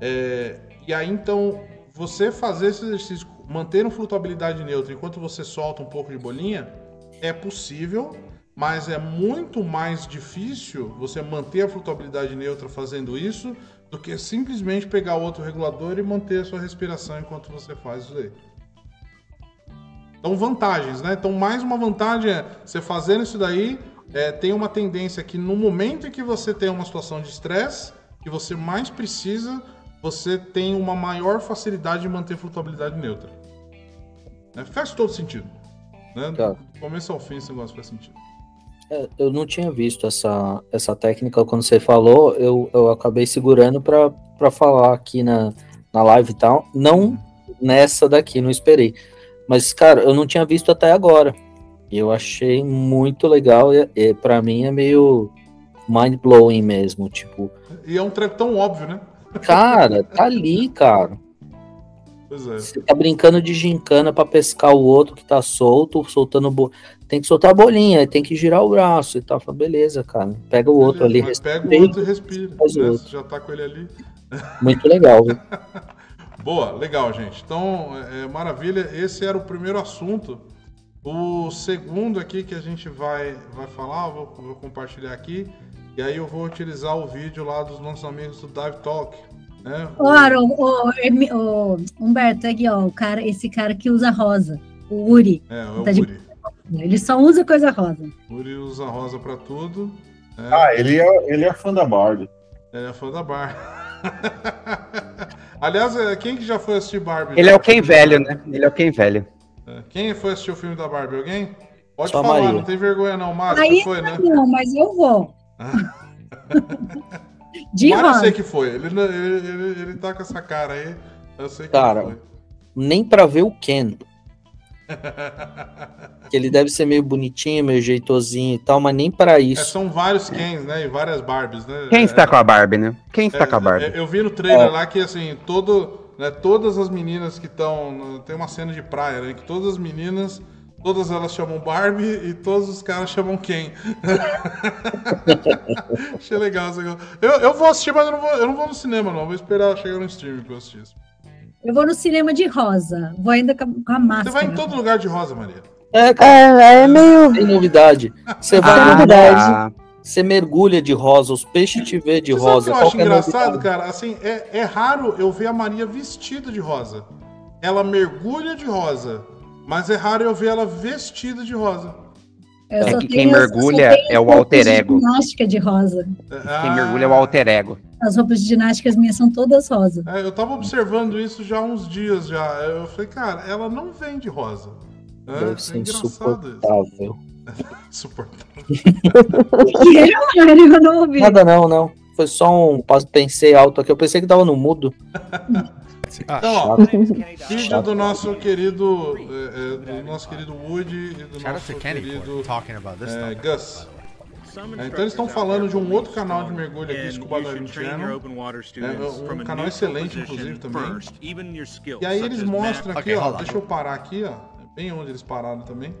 É, e aí, então, você fazer esse exercício, mantendo flutuabilidade neutra enquanto você solta um pouco de bolinha, é possível, mas é muito mais difícil você manter a flutuabilidade neutra fazendo isso do que simplesmente pegar outro regulador e manter a sua respiração enquanto você faz isso aí. Então, vantagens, né? Então, mais uma vantagem é você fazendo isso daí, é, tem uma tendência que no momento em que você tem uma situação de estresse, que você mais precisa, você tem uma maior facilidade de manter flutuabilidade neutra. Né? Faz todo sentido. Né? Tá. Do começo ao fim esse negócio faz sentido. É, Eu não tinha visto essa, essa técnica quando você falou, eu, eu acabei segurando para pra falar aqui na, na live e tal. Não nessa daqui, não esperei. Mas, cara, eu não tinha visto até agora. Eu achei muito legal e, e para mim é meio mind blowing mesmo, tipo, E é um treco tão óbvio, né? cara, tá ali, cara. Pois é. Você tá brincando de gincana pra pescar o outro que tá solto, soltando bo... tem que soltar a bolinha, tem que girar o braço e tal. Fala, beleza, cara. Pega o outro ali, Mas pega o outro e respira. né? outro. Já tá com ele ali. Muito legal, viu? [LAUGHS] Boa, legal, gente. Então, é, é, maravilha. Esse era o primeiro assunto. O segundo aqui que a gente vai, vai falar, vou, vou compartilhar aqui. E aí eu vou utilizar o vídeo lá dos nossos amigos do Dive Talk. Né? Ô, Aaron, ô, Hermi- ô, Humberto, aqui, ó, o cara, esse cara que usa rosa, o Uri. É, é o Tá de- Uri. Ele só usa coisa rosa. O Uri usa rosa pra tudo. né? Ah, ele é, ele é fã da Barbie. Ele é fã da Barbie. [LAUGHS] Aliás, é, quem que já foi assistir Barbie? Ele é o Ken velho, né? Ele é o Ken velho. É, Quem foi assistir o filme da Barbie? Alguém? Pode Só falar, Maria. não tem vergonha não, Mário. Aí Você foi, né? não, mas eu vou. [LAUGHS] De Mário eu sei que foi. Ele, ele, ele, ele tá com essa cara aí. Eu sei que Cara, foi. Nem pra ver o Ken. Que ele deve ser meio bonitinho, meio jeitosinho e tal, mas nem pra É, isso. são vários Kens, né? E várias Barbies, né? Quem É, está com a Barbie, né? Quem está é, com a Barbie? é, eu vi no trailer lá que, assim, todo, né, todas as meninas que estão... Tem uma cena de praia, né? Que todas as meninas... Todas elas chamam Barbie e todos os caras chamam Ken. [LAUGHS] Achei legal. essa coisa. Eu, eu vou assistir, mas eu não vou, eu não vou no cinema, não. Vou esperar chegar no stream pra eu assistir isso. Eu vou no cinema de rosa. Vou ainda com a, com a Você máscara. vai em todo lugar de rosa, Maria. É, cara, É, é meio. tem novidade. Você vai, Ah, no- verdade. Ah, você mergulha de rosa, os peixes te vê de Você rosa. sabe o que eu acho qualquer engraçado, novidade. cara? Assim, é, é raro eu ver a Maria vestida de rosa. Ela mergulha de rosa. Mas é raro eu ver ela vestida de rosa. Eu É que tenho- quem eu só mergulha é o roupas alter de ego. ginástica de rosa. Quem mergulha é o alter ego. As roupas de ginástica minhas são todas rosa. É, eu tava observando isso já há uns dias já. Eu falei, cara, ela não vende rosa. É, Deve ser é engraçado isso. insuportável. [LAUGHS] Insuportável. É? Eu não ouvi. Nada não, não. Foi só um. Pensei alto aqui. Eu pensei que tava no mudo. [LAUGHS] Então, ó, vídeo do nosso querido, é, é, do nosso querido Woody e do nosso querido for talking about this é, stuff. Gus. É, então eles estão falando de um outro canal de mergulho aqui, Scuba Diving Channel. É, um canal excelente, inclusive, também. E aí eles mostram aqui, ó, deixa eu parar aqui, ó, bem onde eles pararam também.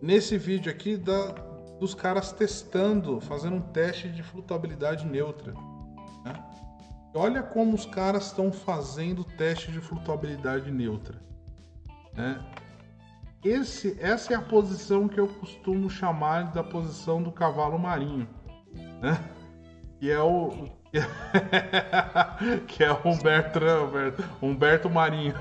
Nesse vídeo aqui da, dos caras testando, fazendo um teste de flutuabilidade neutra. né? Olha como os caras estão fazendo teste de flutuabilidade neutra. né? Esse, essa é a posição que eu costumo chamar da posição do cavalo marinho, né? Que é o [LAUGHS] que é o Humberto, Humberto, Humberto Marinho.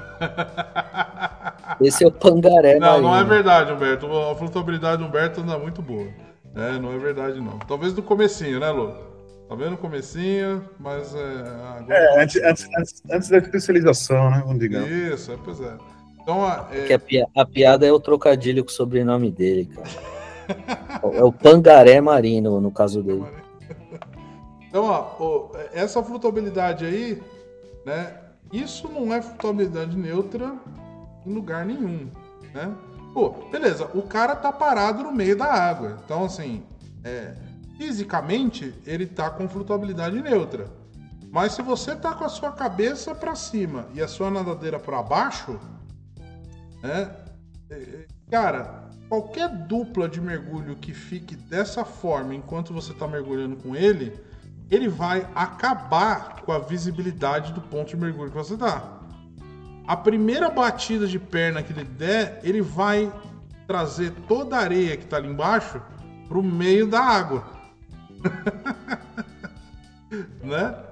Esse é o pangaré, Não, não é marinho. verdade, Humberto. A flutuabilidade do Humberto anda muito boa. É, não é verdade não. Talvez no comecinho, né, Lu? Tá vendo no comecinho, mas é, agora É, antes, antes, antes, antes da especialização, né? Vamos dizer. Isso, é, pois é. Então, a- é, Que a, pi- a piada é o trocadilho com o sobrenome dele, cara. [LAUGHS] É o pangaré marinho, no caso dele. [LAUGHS] Então, ó, ó, essa flutuabilidade aí, né? Isso não é flutuabilidade neutra em lugar nenhum, né? Pô, beleza, o cara tá parado no meio da água. Então, assim, é, fisicamente, ele tá com flutuabilidade neutra. Mas se você tá com a sua cabeça para cima e a sua nadadeira para baixo, né? é, é, Cara, qualquer dupla de mergulho que fique dessa forma enquanto você tá mergulhando com ele, ele vai acabar com a visibilidade do ponto de mergulho que você tá. A primeira batida de perna que ele der, ele vai trazer toda a areia que tá ali embaixo pro meio da água. [LAUGHS] né?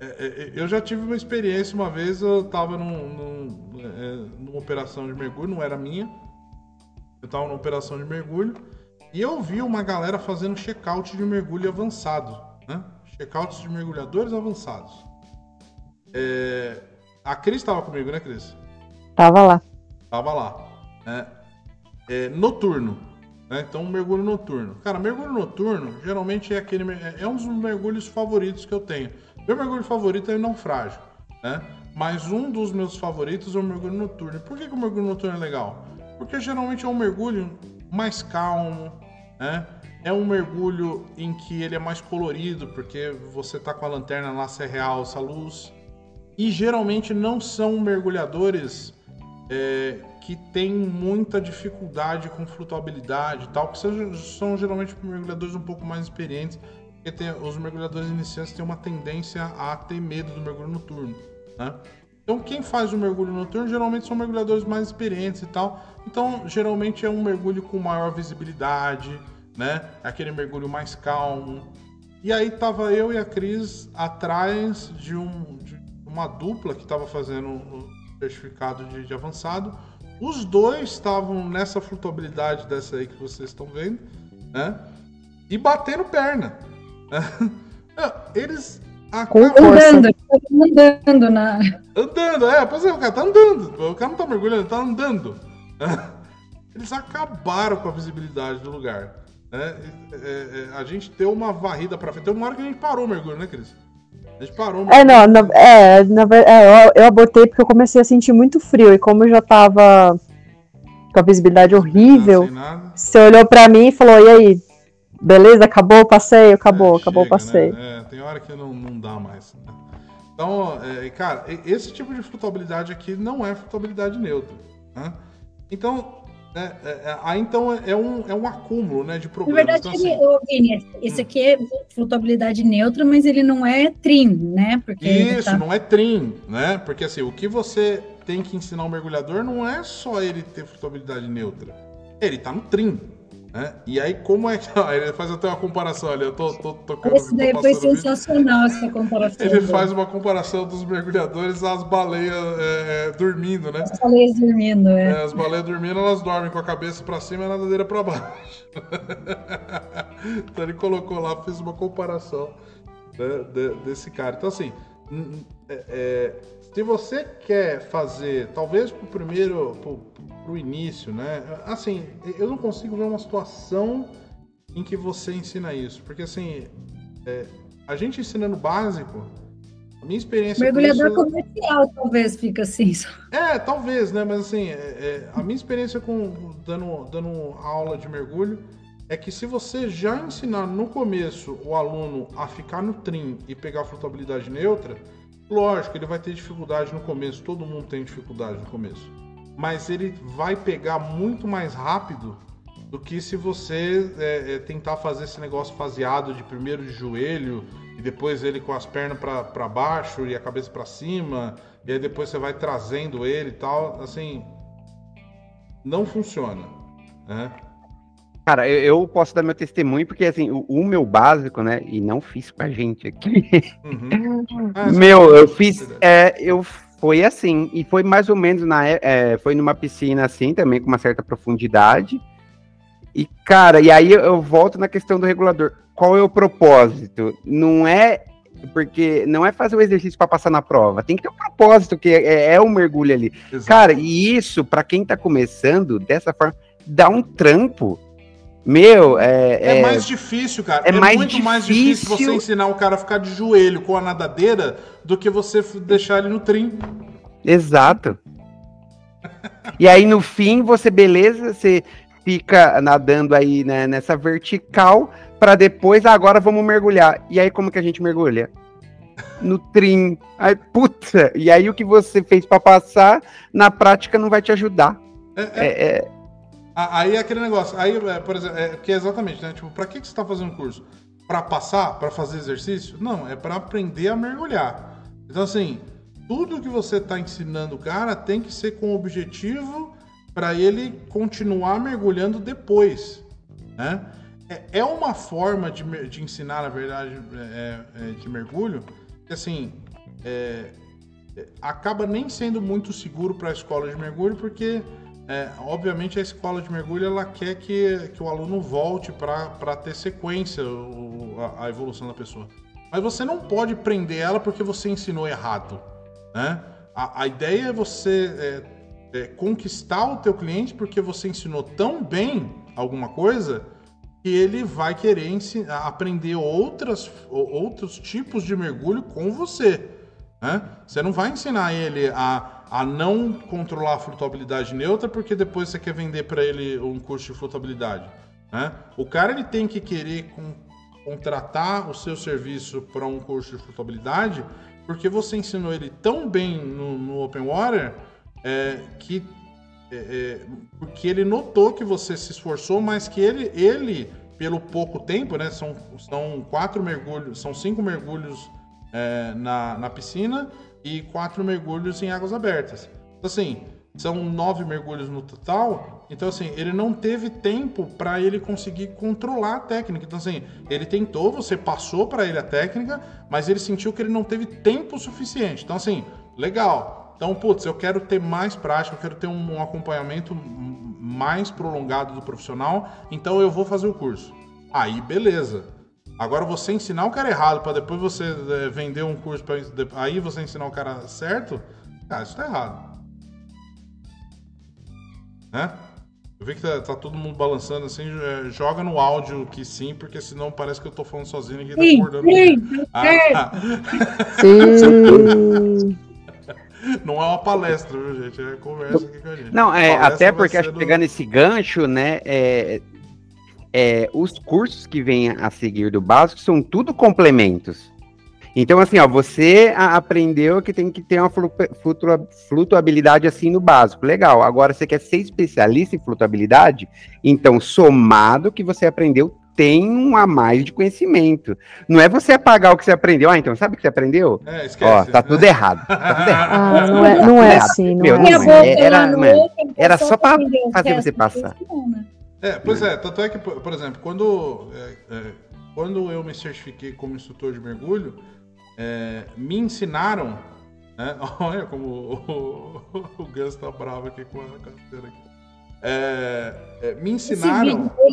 É, é, Eu já tive uma experiência uma vez, eu tava num, num, é, numa operação de mergulho, não era minha. Eu tava numa operação de mergulho e eu vi uma galera fazendo check-out de mergulho avançado, né? Check-outs de mergulhadores avançados. É, A Cris estava comigo, né, Cris? Tava lá. Tava lá. né? É, noturno. Né? Então, mergulho noturno. Cara, mergulho noturno geralmente é aquele é- é um dos mergulhos favoritos que eu tenho. Meu mergulho favorito é o naufrágio, né? Mas um dos meus favoritos é o mergulho noturno. Por que, que o mergulho noturno é legal? Porque geralmente é um mergulho mais calmo, né? É um mergulho em que ele é mais colorido, porque você tá com a lanterna lá, você realça a luz. E geralmente não são mergulhadores é, que têm muita dificuldade com flutuabilidade e tal, que são, são geralmente mergulhadores um pouco mais experientes, porque tem- os mergulhadores iniciantes têm uma tendência a ter medo do mergulho noturno, né? Então quem faz o mergulho noturno geralmente são mergulhadores mais experientes e tal. Então geralmente é um mergulho com maior visibilidade, né? Aquele mergulho mais calmo. E aí tava eu e a Cris atrás de, um, de uma dupla que tava fazendo certificado de, de avançado. Os dois estavam nessa flutuabilidade dessa aí que vocês estão vendo, né? E batendo perna. [LAUGHS] Eles Com acabam. Andando, andando na. andando, é, pois é, o cara tá andando. O cara não tá mergulhando, tá andando. [LAUGHS] Eles acabaram com a visibilidade do lugar. né? É, é, a gente deu uma varrida pra frente. Tem uma hora que a gente parou o mergulho, né, Cris? A gente parou o É, não, na, é, na é, eu, eu abortei porque eu comecei a sentir muito frio. E como eu já tava com a visibilidade horrível, você olhou pra mim e falou: e aí? Beleza? Acabou o passeio? Acabou, É, acabou o chega, passeio. né? É, tem hora que não, não dá mais. né? Então, é, cara, esse tipo de flutuabilidade aqui não é flutuabilidade neutra. né? Então, é, é, é, aí então é um, é um acúmulo né, de Na problemas. verdade, então, ele, assim, esse aqui é flutuabilidade neutra, mas ele não é trim, né? Porque Isso, tá- não é trim, né? Porque assim, o que você tem que ensinar o mergulhador não é só ele ter flutuabilidade neutra. Ele tá no trim. Né? E aí, como é que. [LAUGHS] Ele faz até uma comparação, olha, eu tô, tô tocando. Esse daí foi sensacional essa comparação. Ele faz uma comparação dos mergulhadores às baleias é, é, dormindo, né? As baleias dormindo, é. É, as baleias dormindo, elas dormem com a cabeça pra cima e a nadadeira pra baixo. [LAUGHS] então ele colocou lá, fez uma comparação né, de- desse cara. Então assim, é- é, se você quer fazer, talvez pro primeiro, pro, pro início, né? Assim, eu não consigo ver uma situação em que você ensina isso, porque assim, é, a gente ensinando básico, a minha experiência com Mergulhador isso- comercial talvez fica assim. é, talvez, né? Mas assim, é- é, a minha experiência com dando, dando aula de mergulho é que se você já ensinar no começo o aluno a ficar no trim e pegar a flutuabilidade neutra, lógico, ele vai ter dificuldade no começo, todo mundo tem dificuldade no começo. Mas ele vai pegar muito mais rápido do que se você é, é, tentar fazer esse negócio faseado de primeiro de joelho e depois ele com as pernas para baixo e a cabeça para cima e aí depois você vai trazendo ele e tal, assim, não funciona, né? Cara, eu, eu posso dar meu testemunho, porque assim, o, o meu básico, né? E não fiz pra gente aqui. Uhum. Ah, essa- Meu, eu fiz. É, eu foi assim, e foi mais ou menos na é, é, foi numa piscina assim, também com uma certa profundidade. E, cara, e aí eu, volto na questão do regulador. Qual é o propósito? Não é. Porque não é fazer o exercício para passar na prova. Tem que ter um propósito, que é, é o mergulho ali. Exato. Cara, e isso, para quem tá começando dessa forma, dá um trampo. Meu, é. É, mais difícil, cara. é mais muito mais difícil você difícil. ensinar o cara a ficar de joelho com a nadadeira do que você deixar ele no trim. Exato. E aí no fim você beleza, você fica nadando aí né, nessa vertical para depois "Ah, agora vamos mergulhar. E aí como que a gente mergulha? No trim. Aí puta, e aí o que você fez para passar na prática não vai te ajudar. É, é- É, é, Aí é aquele negócio. Aí, é, por exemplo, é, que é exatamente, né? Tipo, pra que, que você tá fazendo curso? Pra passar? Pra fazer exercício? Não, é pra aprender a mergulhar. Então, assim, tudo que você tá ensinando o cara tem que ser com objetivo pra ele continuar mergulhando depois, né? É, é uma forma de, de ensinar, na verdade, é, é, de mergulho, que assim, é, é, acaba nem sendo muito seguro para a escola de mergulho, porque é, obviamente a escola de mergulho ela quer que, que o aluno volte para ter sequência o- a, a evolução da pessoa. Mas você não pode prender ela porque você ensinou errado. Né? A, a ideia é você é, é, conquistar o teu cliente porque você ensinou tão bem alguma coisa que ele vai querer ensi- aprender outras, outros tipos de mergulho com você. né? Você não vai ensinar ele a, a não controlar a flutuabilidade neutra porque depois você quer vender para ele um curso de flutuabilidade. né? O cara ele tem que querer con- contratar o seu serviço para um curso de flutuabilidade porque você ensinou ele tão bem no, no Open Water é, que é, é, porque ele notou que você se esforçou, mas que ele, ele pelo pouco tempo, né? São, são quatro mergulhos, são cinco mergulhos é, na, na piscina e quatro mergulhos em águas abertas. Então, assim, são nove mergulhos no total. Então, assim, ele não teve tempo para ele conseguir controlar a técnica. Então, assim, ele tentou, você passou para ele a técnica, mas ele sentiu que ele não teve tempo suficiente. Então, assim, legal. Então, putz, eu quero ter mais prática, eu quero ter um, acompanhamento mais prolongado do profissional, então eu vou fazer o curso. Aí, beleza. Agora você ensinar o cara errado para depois você eh, vender um curso para aí você ensinar o cara certo, cara, isso tá errado. Né? Eu vi que tá, tá todo mundo balançando assim, eh, joga no áudio que sim, porque senão parece que eu tô falando sozinho e ninguém tá Sim, acordando. sim, Ah, tá. Sim. [LAUGHS] Não é uma palestra, viu, gente? É conversa aqui com a gente. Não, é, Palestra até porque acho que pegando esse gancho, né, é, é, os cursos que vêm a seguir do básico são tudo complementos. Então, assim, ó, você aprendeu que tem que ter uma flu- flutua- flutuabilidade assim no básico. Legal. Agora, você quer ser especialista em flutuabilidade? Então, somado que você aprendeu, tem um a mais de conhecimento. Não é você apagar o que você aprendeu. Ah, então, sabe o que você aprendeu? É, Ó, esquece. tá tudo errado. Tá tudo errado. Ah, não é, não é assim, não Meu, é não assim. é. boca Era- lá no mano, Open, era só o fazer você passar. não, né? É, pois é, tanto é que, por exemplo, quando, é, é, quando eu me certifiquei como instrutor de mergulho, é, me ensinaram. né? [LAUGHS] Olha como o, o, o Gus tá bravo aqui com a carteira aqui. É, é, me ensinaram. foi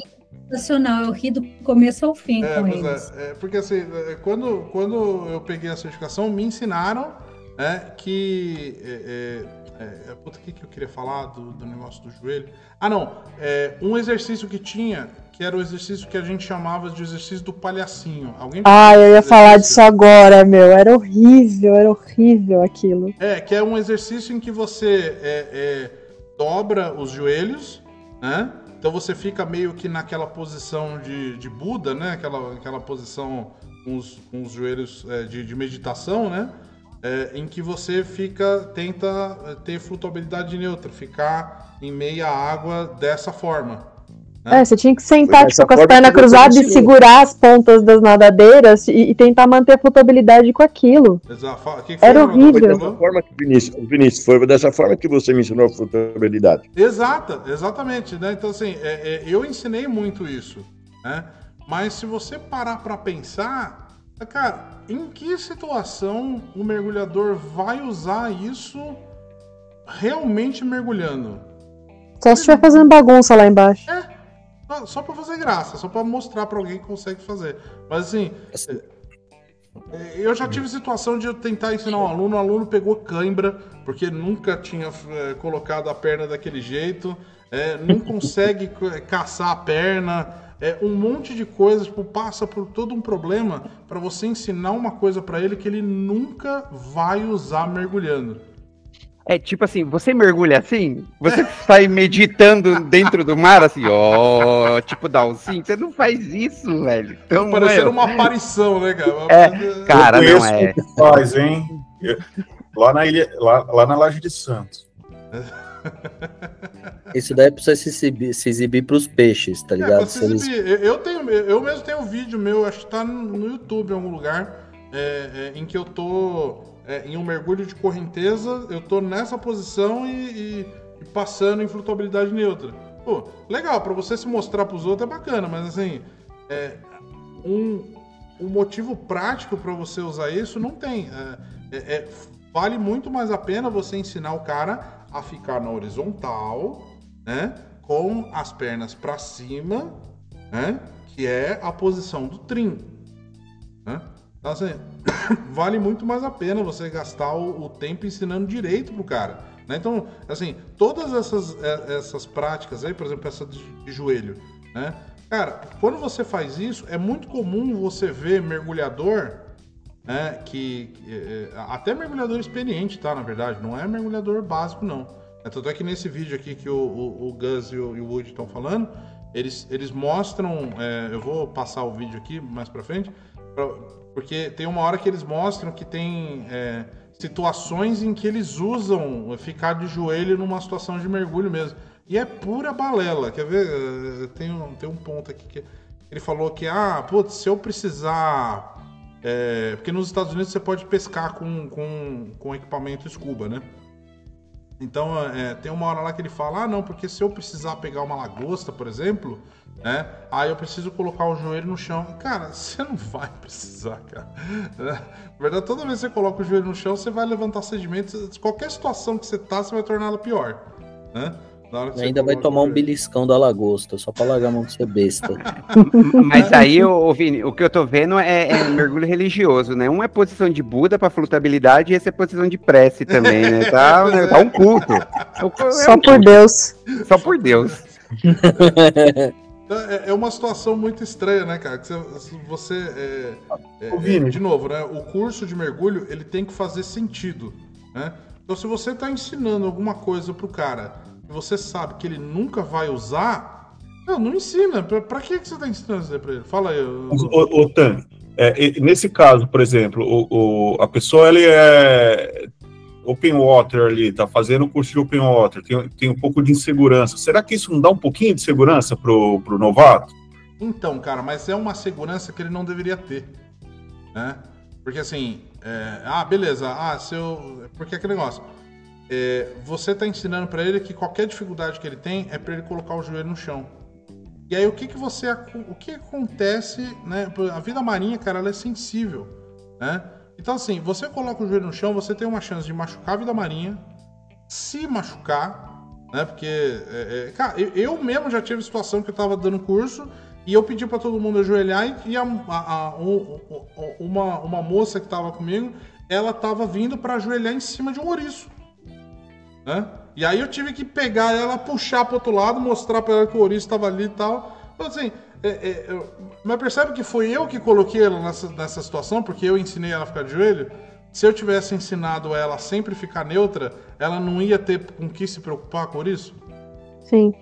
sensacional. Eu ri do começo ao fim É, com pois eles. é, é, porque assim, é, quando, quando eu peguei a certificação, me ensinaram né, que. É, é, puta, o que, que eu queria falar do, do negócio do joelho? Ah, não. É, um exercício que tinha, que era o exercício que a gente chamava de exercício do palhacinho. Alguém Ah, eu ia falar disso agora, meu. Era horrível, era horrível aquilo. É, que é um exercício em que você é, é, dobra os joelhos, né? Então você fica meio que naquela posição de, de Buda, né? Aquela, aquela posição com os, com os joelhos é, de, de meditação, né? É, em que você fica, tenta é, ter flutuabilidade neutra, ficar em meia água dessa forma. É, você tinha que sentar tipo, com as pernas cruzadas e segurar as pontas das nadadeiras e, e tentar manter a flutuabilidade com aquilo. Exato. Que que Era horrível. Foi forma que Vinícius, Vinícius, foi dessa forma que você me ensinou a flutuabilidade. Exata, exatamente, né? Então, assim, é- é, eu ensinei muito isso, né? Mas se você parar pra pensar, cara, em que situação o mergulhador vai usar isso realmente mergulhando? Só se estiver fazendo bagunça lá embaixo. Só, só pra fazer graça, só pra mostrar pra alguém que consegue fazer. Mas assim, é, eu já tive situação de eu tentar ensinar um aluno, o aluno pegou cãibra, porque nunca tinha é, colocado a perna daquele jeito, é, não consegue ca- caçar a perna, é, um monte de coisas, tipo, passa por todo um problema para você ensinar uma coisa para ele que ele nunca vai usar mergulhando. É tipo assim, você mergulha assim, você [LAUGHS] sai meditando dentro do mar, assim, ó, tipo Dalsin, você não faz isso, velho. Então, Parecendo meu, uma aparição, né, cara? É, cara, Eu não é. o que faz, hein? Lá, na ilha, lá, lá na Laje de Santos. [LAUGHS] Isso daí é pra você se exibir, se exibir pros peixes, tá É, ligado? pra Se se eles- exibir. Eu, tenho, eu mesmo tenho um vídeo meu, acho que tá no YouTube em algum lugar, é, é, em que eu tô é, em um mergulho de correnteza, eu tô nessa posição e, e- e passando em flutuabilidade neutra. Pô, legal, pra você se mostrar pros outros é bacana, mas assim, é, um, um motivo prático pra você usar isso não tem. É, é- é- vale muito mais a pena você ensinar o cara a ficar na horizontal, né? Com as pernas pra cima, né? Que é a posição do trim. Né? Então, assim, [COUGHS] vale muito mais a pena você gastar o, o tempo ensinando direito pro cara. Né? Então, assim, todas essas, é, essas práticas aí, por exemplo, essa de, de joelho, né? Cara, quando você faz isso, é muito comum você ver mergulhador, né? Que é, é, até mergulhador experiente, tá? Na verdade, não é mergulhador básico, não. É, tanto é que nesse vídeo aqui que o, o, o Gus e o, e o Wood estão falando, eles, eles mostram. é, eu vou passar o vídeo aqui mais pra frente, pra- porque tem uma hora que eles mostram que tem é, situações em que eles usam ficar de joelho numa situação de mergulho mesmo. E é pura balela. Quer ver? É, Tem um, tem um ponto aqui que ele falou que, ah, putz, se eu precisar. É, porque nos Estados Unidos você pode pescar com, com, com equipamento scuba, né? Então, é, tem uma hora lá que ele fala: ah, não, porque se eu precisar pegar uma lagosta, por exemplo, né? Aí eu preciso colocar o joelho no chão. Cara, [LAUGHS] você não vai precisar, cara. Na verdade, toda vez que você coloca o joelho no chão, você vai levantar sedimentos. Qualquer situação que você tá, você vai torná-la pior, né? Ainda vai tomar um beliscão da lagosta, só pra largar a mão de ser besta. [LAUGHS] Mas aí, ô, Vini, o que eu tô vendo é, é mergulho religioso, né? Um é posição de Buda pra flutabilidade e esse é posição de prece também, né? Tá, né? Tá um culto. É um Só por. Deus. Só por Deus. É, é uma situação muito estranha, né, cara? Que você, você é, é, Ô, Vini. é, de novo, né? O curso de mergulho ele tem que fazer sentido, né? Então, se você está ensinando alguma coisa pro cara você sabe que ele nunca vai usar, não, não ensina. Pra, pra que, que você tá ensinando isso daí pra ele? Fala aí. ô, ô, Tan, é, nesse caso, por exemplo, o, o- a pessoa ele é open water ali, tá fazendo o curso de open water, tem, tem um pouco de insegurança. Será que isso não dá um pouquinho de segurança pro, pro novato? Então, cara, mas é uma segurança que ele não deveria ter, né? Porque assim, é, ah, beleza, ah, se eu, porque aquele negócio, é, você tá ensinando pra ele que qualquer dificuldade que ele tem é pra ele colocar o joelho no chão. E aí o que que você, o que acontece, né? A vida marinha, cara, ela é sensível, né? Então assim, você coloca o joelho no chão, você tem uma chance de machucar a vida marinha, se machucar, né? Porque, é, é, cara, eu, eu mesmo já tive situação que eu tava dando curso e eu pedi pra todo mundo ajoelhar e, a- a- a- um- um- uma, uma moça que tava comigo, ela tava vindo pra ajoelhar em cima de um ouriço, né? E aí eu tive que pegar ela, puxar pro outro lado, mostrar pra ela que o ouriço tava ali e tal. Então, assim, é, é, eu- mas percebe que foi eu que coloquei ela nessa, nessa situação, porque eu ensinei ela a ficar de joelho? Se eu tivesse ensinado ela a sempre ficar neutra, ela não ia ter com que se preocupar com isso? Sim.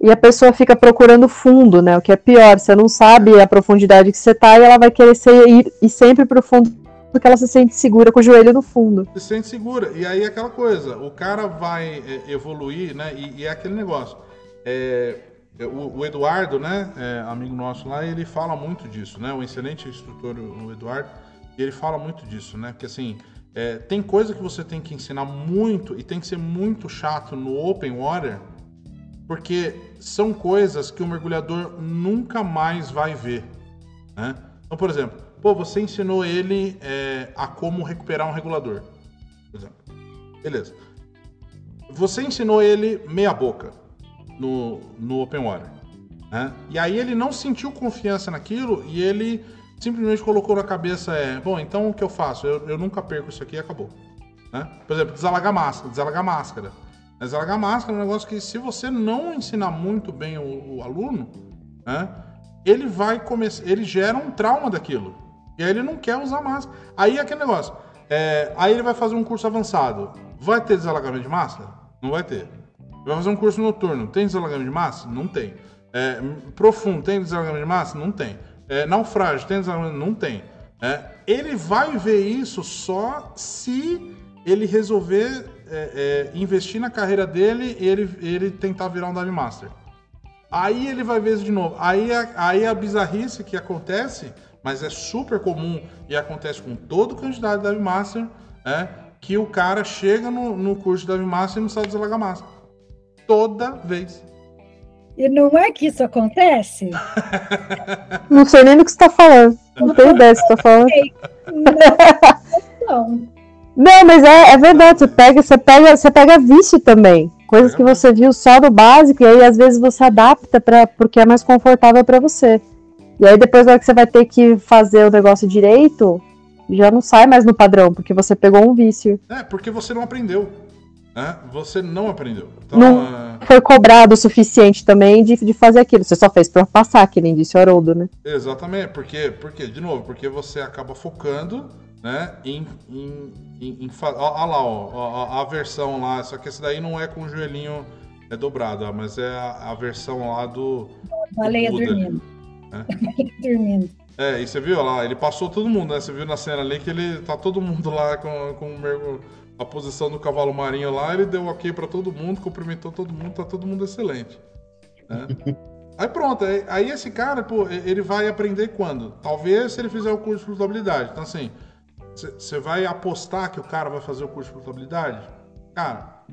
E a pessoa fica procurando fundo, né? O que é pior, você não sabe a profundidade que você tá e ela vai querer ser, ir, ir sempre pro fundo porque ela se sente segura com o joelho no fundo. se sente segura. E aí é aquela coisa, o cara vai é, evoluir, né? E, e é aquele negócio. É, o, o Eduardo, né, é, amigo nosso lá, ele fala muito disso, né? O excelente instrutor, o Eduardo, ele fala muito disso, né? Porque assim, é, tem coisa que você tem que ensinar muito e tem que ser muito chato no open water, porque são coisas que o mergulhador nunca mais vai ver, né? Então, por exemplo, pô, você ensinou ele é, a como recuperar um regulador, por exemplo. Beleza. Você ensinou ele meia boca no, no open water, né? E aí ele não sentiu confiança naquilo e ele simplesmente colocou na cabeça é, bom, então o que eu faço? Eu, eu nunca perco isso aqui e acabou. Né? Por exemplo, desalagar máscara, desalagar máscara. Desalagar máscara é um negócio que se você não ensinar muito bem o, o aluno, né, ele vai começar, ele gera um trauma daquilo. E aí ele não quer usar máscara. Aí é aquele negócio. é, aí ele vai fazer um curso avançado. Vai ter desalagamento de máscara? Não vai ter. Vai fazer um curso noturno. Tem desalagamento de máscara? Não tem. É, profundo, tem desalagamento de máscara? Não tem. É, naufrágio, tem desalagamento? Não tem. É, ele vai ver isso só se ele resolver é, é, investir na carreira dele e ele, ele tentar virar um Dive Master. Aí ele vai ver isso de novo. Aí a, aí a bizarrice que acontece, mas é super comum e acontece com todo candidato Dive Master, é que o cara chega no, no curso Dive Master e não sabe desalagar máscara. Toda vez. E não é que isso acontece? [LAUGHS] Não sei nem do que você tá falando. Não tenho ideia do que você tá falando. [LAUGHS] Não. Não, mas é, é verdade. Você pega, você pega, você pega vício também. Coisas que você viu só do básico, e aí às vezes você adapta para porque é mais confortável para você. E aí depois na hora que você vai ter que fazer o negócio direito, já não sai mais no padrão, porque você pegou um vício. É, porque você não aprendeu. né, você não aprendeu. Então, Não. é, Foi cobrado o suficiente também de, de fazer aquilo. Você só fez pra passar, que nem disse o Haroldo, né? Exatamente, porque, porque, de novo, porque você acaba focando, né, em, em, em, em fa- ó, ó lá, ó, a, a versão lá, só que esse daí não é com o joelhinho é dobrado, ó, mas é a, a versão lá do, Baleia Buda. dormindo. É. Baleia [LAUGHS] dormindo. é, e você viu lá, ele passou todo mundo, né, você viu na cena ali que ele, tá todo mundo lá com, com a posição do cavalo marinho lá, ele deu ok pra todo mundo, cumprimentou todo mundo, tá todo mundo excelente, né? [LAUGHS] Aí pronto, aí, aí esse cara, pô, ele vai aprender quando? Talvez se ele fizer o curso de flutuabilidade. Então, assim, você vai apostar que o cara vai fazer o curso de flutuabilidade? Cara,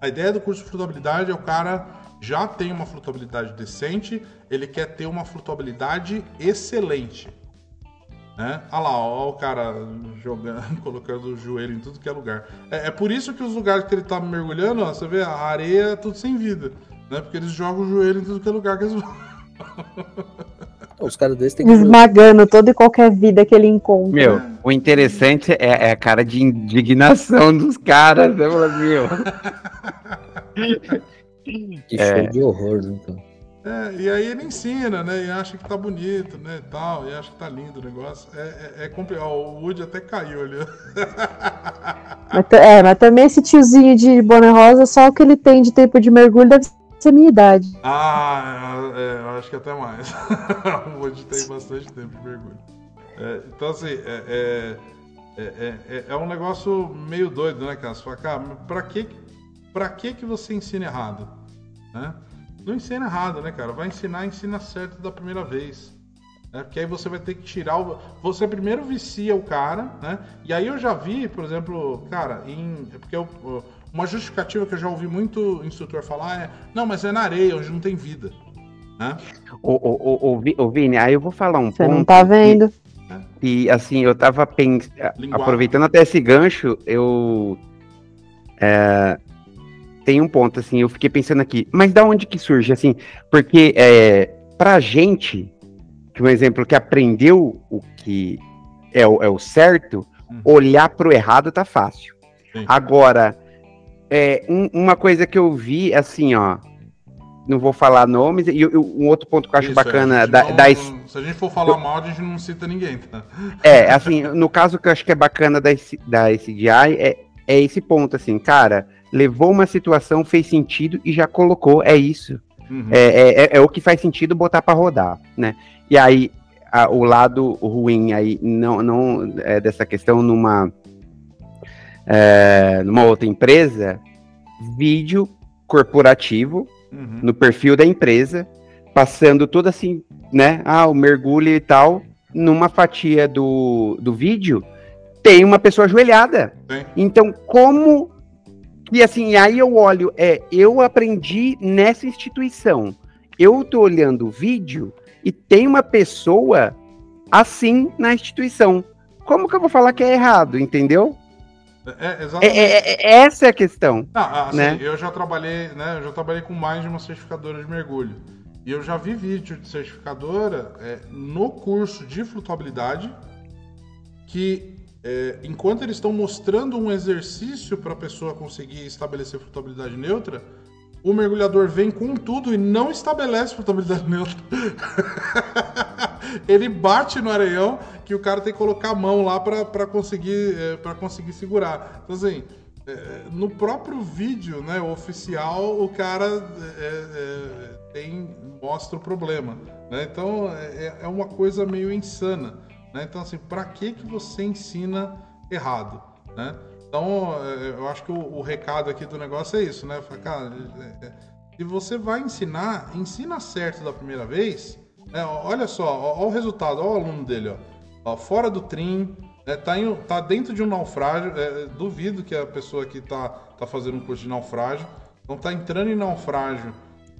a ideia do curso de flutuabilidade é o cara já tem uma flutuabilidade decente, ele quer ter uma flutuabilidade excelente. Né? Olha lá, ó, o cara jogando, [LAUGHS] colocando o joelho em tudo que é lugar. É, é por isso que os lugares que ele tá mergulhando, ó, você vê, a areia é tudo sem vida. Né? Porque eles jogam o joelho em tudo que é lugar que eles vão. [LAUGHS] Os caras desses têm que. Esmagando toda e qualquer vida que ele encontra. Meu, o interessante é, é a cara de indignação dos caras, né, meu? [LAUGHS] Que É. show de horror, né, cara? É, e aí ele ensina, né? E acha que tá bonito, né? E tal, e acha que tá lindo o negócio. É, é, é complicado. Ó, O Woody até caiu ali. [LAUGHS] Mas, é, mas também esse tiozinho de boné rosa, só o que ele tem de tempo de mergulho deve ser a minha idade. Ah, é, eu acho que até mais. [LAUGHS] o Woody tem bastante tempo de mergulho. É, então, assim, é, é, é, é, é um negócio meio doido, né, cara? Você fala, cara, pra que, pra que, que você ensina errado? Né? Não ensina errado, né, cara? Vai ensinar, ensina certo da primeira vez. Né? Porque aí você vai ter que tirar o. Você primeiro vicia o cara, né? E aí eu já vi, por exemplo, cara, em. é Porque eu, uma justificativa que eu já ouvi muito instrutor falar é: não, mas é na areia, onde não tem vida. Né? Ô, ô, ô, ô, Vi- ô, Vini, aí eu vou falar um Você ponto. não tá vendo? E assim, eu tava pensando. Linguagem. Aproveitando até esse gancho, eu. É, tem um ponto, assim, eu fiquei pensando aqui, mas da onde que surge, assim? Porque é, pra gente, que um exemplo que aprendeu o que é o, é o certo, Uhum. olhar pro errado tá fácil. Sim. Agora, é, um- uma coisa que eu vi, assim, ó. Não vou falar nomes, e eu- um outro ponto que eu acho Isso, é, bacana gente da, não- da Se a gente for falar mal, a gente não cita ninguém, tá? é, assim, no caso que eu acho que é bacana da, da SDI é, é esse ponto, assim, cara, levou uma situação, fez sentido e já colocou, é isso. Uhum. É, é, é- é o que faz sentido botar pra rodar, né? E aí, a- o lado ruim aí, não, não é dessa questão numa, é, numa outra empresa, vídeo corporativo Uhum. no perfil da empresa, passando tudo assim, né? Ah, o mergulho e tal, numa fatia do, do vídeo, tem uma pessoa ajoelhada. Tem. Então, como. E assim, aí eu olho, é, eu aprendi nessa instituição. Eu tô olhando o vídeo e tem uma pessoa assim na instituição. Como que eu vou falar que é errado, entendeu? É, É, exatamente. é- é- essa é a questão. Ah, assim, né? eu já trabalhei, né? Eu já trabalhei com mais de uma certificadora de mergulho. E eu já vi vídeo de certificadora é, no curso de flutuabilidade que é, enquanto eles estão mostrando um exercício para a pessoa conseguir estabelecer flutuabilidade neutra, o mergulhador vem com tudo e não estabelece flutuabilidade [LAUGHS] neutra. Ele bate no areião que o cara tem que colocar a mão lá para conseguir, é, conseguir segurar. Então, assim, é, no próprio vídeo né, oficial, o cara é, é, tem, mostra o problema. Né? Então, é, é uma coisa meio insana. Né? Então, assim, para que, que você ensina errado? Né? Então, é, eu acho que o, o recado aqui do negócio é isso, né? Cara, é, é, se você vai ensinar, ensina certo da primeira vez. né? Olha só, olha o resultado, olha o aluno dele, ó. Ó, fora do trim, né? tá, em- tá dentro de um naufrágio. é, duvido que a pessoa que tá, tá fazendo um curso de naufrágio. Então tá entrando em naufrágio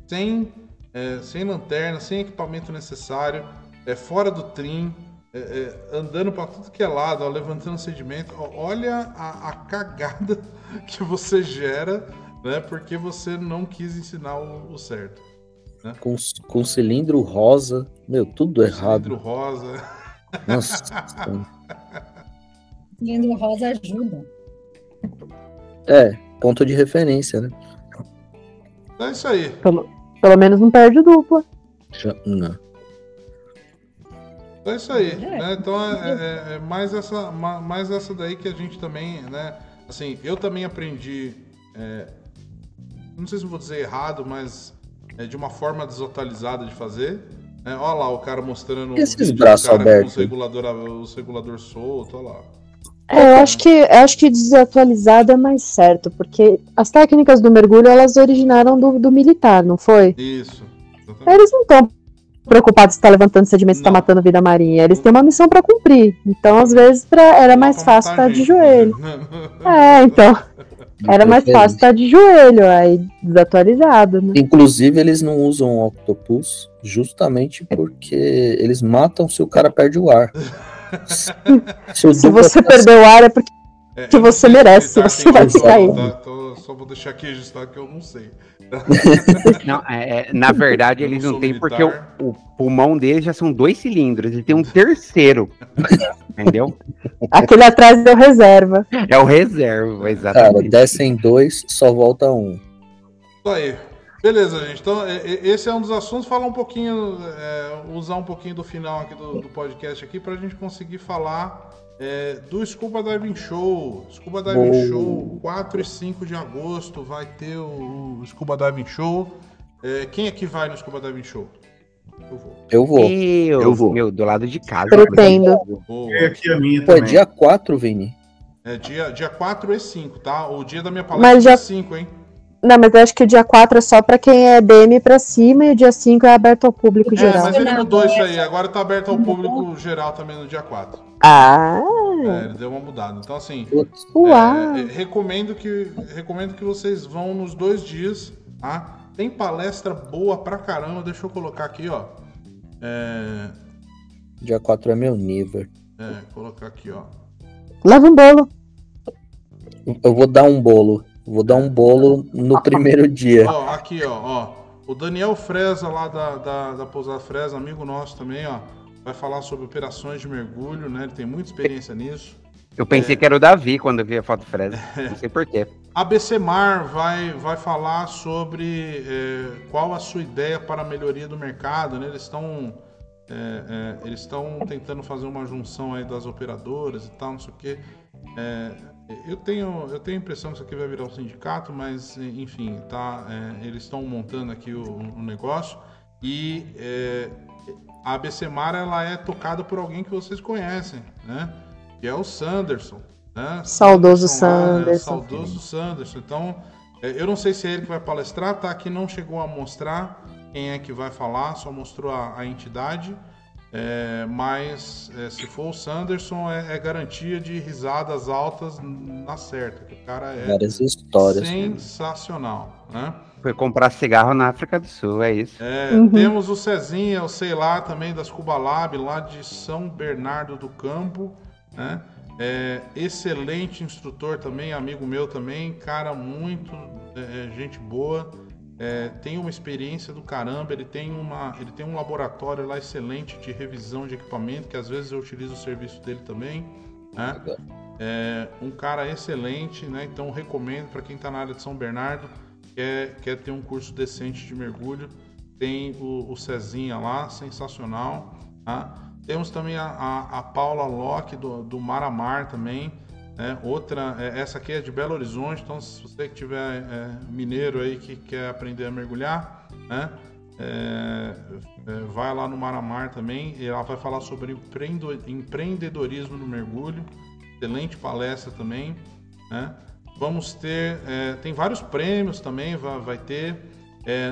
sem, é, sem lanterna, sem equipamento necessário, é, fora do trim, é, é, andando para tudo que é lado, ó, levantando sedimento. Ó, olha a, a cagada [LAUGHS] que você gera, né? Porque você não quis ensinar o, o certo. Com, com cilindro rosa, meu, tudo errado. Cilindro rosa. Nossa. [LAUGHS] Cilindro rosa ajuda. é, ponto de referência, né? É isso aí. Pelo, pelo menos não perde dupla. Já- não. É isso aí, É. né? Então é, é- é mais, essa, ma- mais essa daí que a gente também, né? Assim, eu também aprendi, é, não sei se eu vou dizer errado, mas é, de uma forma desatualizada de fazer. Né? Olha lá o cara mostrando Esses do braços abertos? os regulador, os regulador solto, olha lá. É, eu acho que eu acho que desatualizado é mais certo, porque as técnicas do mergulho elas originaram do, do militar, não foi? Isso. exatamente. Eles não estão preocupados se está levantando sedimento, se está matando vida marinha. Eles têm uma missão para cumprir. Então, às vezes, pra, era mais fácil estar de gente, joelho. É, então. Era mais fácil estar de joelho, aí desatualizado, né? Inclusive, eles não usam o Octopus justamente porque eles matam se o cara perde o ar. Se, [LAUGHS] Se você tá- perder o ar é porque É, Que você merece, você vai cair. sou, tá? Só vou deixar aqui registrado que eu não sei. [LAUGHS] Não, é, é, na verdade, eles não têm, porque o, o pulmão deles já são dois cilindros, ele tem um terceiro. [LAUGHS] entendeu? aquele atrás deu reserva. É o reserva, Cara, exatamente. descem dois, só volta um. Isso aí. Beleza, gente. Então, esse é um dos assuntos. Falar um pouquinho, é, usar um pouquinho do final aqui do, do podcast aqui para a gente conseguir falar é, do Scuba Diving Show. Scuba Diving Boa. Show, 4 e 5 de agosto vai ter o, o Scuba Diving Show. É, quem aqui vai no Scuba Diving Show? Eu vou. Eu vou. Eu, Eu vou. Meu, do lado de casa. Pretendo. E aqui a minha Pô, é também. dia 4, Vini. É dia, dia 4 e 5, tá? O dia da minha palestra Mas já- é 5, hein? Não, mas eu acho que o dia 4 é só pra quem é DM pra cima e o dia 5 é aberto ao público É, geral. mas ele mudou isso aí. Agora tá aberto ao público geral também no dia 4. Ah, É, ele deu uma mudada. Então, assim, uau. É, é, recomendo, que, recomendo que vocês vão nos dois dias, tá? Tem palestra boa pra caramba, deixa eu colocar aqui, ó. É, dia 4 é meu nível. é, colocar aqui, ó. Leva um bolo. Eu vou dar um bolo. Vou dar um bolo no [LAUGHS] primeiro dia. Ó, aqui, ó, ó. O Daniel Fresa, lá da, da, da Pousada Fresa, amigo nosso também, ó. Vai falar sobre operações de mergulho, né? Ele tem muita experiência nisso. Eu pensei que era o Davi quando eu vi a foto Fresno. [LAUGHS] Não sei porquê. ABC Mar vai, vai falar sobre é, qual a sua ideia para a melhoria do mercado. Né? Eles estão é, é, eles estão tentando fazer uma junção aí das operadoras e tal, não sei o quê. É, eu tenho eu tenho a impressão que isso aqui vai virar um sindicato, mas enfim, tá? é, eles estão montando aqui o, o negócio e é, a ABC Mar ela é tocada por alguém que vocês conhecem, né? Que é o Sanderson. Né? Saudoso lá, né? Sanderson. Saudoso Sanderson. Então, é, eu não sei se é ele que vai palestrar, tá? Aqui não chegou a mostrar quem é que vai falar, só mostrou a, a entidade. É, mas é, se for o Sanderson, é, é garantia de risadas altas na certa. Que o cara é Várias histórias. sensacional, né? Foi comprar cigarro na África do Sul, é isso. É, Uhum. Temos o Cezinha, o sei lá, também das Cuba Lab, lá de São Bernardo do Campo, né? É, excelente instrutor também, amigo meu também, cara muito é, gente boa, é, tem uma experiência do caramba, ele tem, uma, ele tem um laboratório lá excelente de revisão de equipamento, que às vezes eu utilizo o serviço dele também, né? É um cara excelente, né? Então recomendo para quem está na área de São Bernardo, quer, quer ter um curso decente de mergulho, tem o, o Cezinha lá, sensacional. Tá? Temos também a, a, a Paula Locke do, do Maramar também. Né? Outra, é, essa aqui é de Belo Horizonte, então se você que tiver é, mineiro aí que quer aprender a mergulhar, né? É, é, vai lá no Maramar também, e ela vai falar sobre empreendedorismo no mergulho. Excelente palestra também, né? Vamos ter, tem vários prêmios também, vai, vai ter.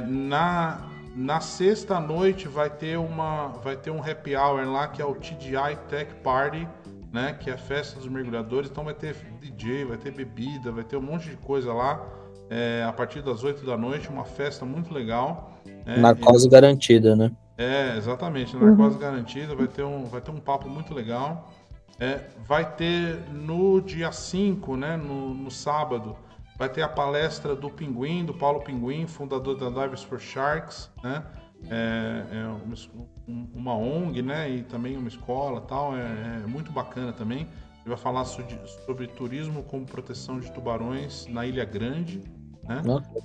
Na, na sexta noite vai ter, uma, vai ter um happy hour lá que é o TDI Tech Party, né? Que é a festa dos mergulhadores. Então vai ter DJ, vai ter bebida, vai ter um monte de coisa lá. é, a partir das 8 da noite, uma festa muito legal. né? Narcose garantida, né? É, exatamente, narcose garantida, vai ter, um, vai ter um papo muito legal. É, vai ter no dia 5, né, no, no sábado, vai ter a palestra do Pinguim, do Paulo Pinguim, fundador da Divers for Sharks, né? É, é uma, um- uma ONG, né, e também uma escola tal, é, é muito bacana também. Ele vai falar sobre, sobre turismo como proteção de tubarões na Ilha Grande. Né?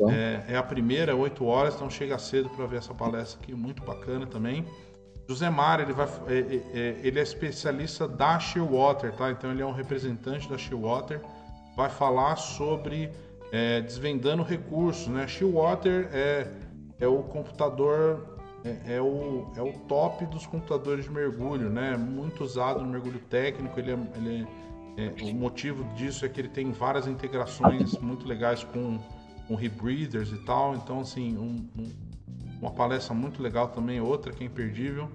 É, é a primeira, é 8 horas, então chega cedo para ver essa palestra aqui, muito bacana também. José Mário, ele, vai, é, é, é, ele é especialista da Shearwater, tá? Então ele é um representante da Shearwater, vai falar sobre é, desvendando recursos, né? Shearwater é, é o computador, é, é o, é o top dos computadores de mergulho, né? Muito usado no mergulho técnico, ele é, ele é- é, o motivo disso é que ele tem várias integrações muito legais com, com rebreathers e tal, então assim, um- um- uma palestra muito legal também, outra que é imperdível.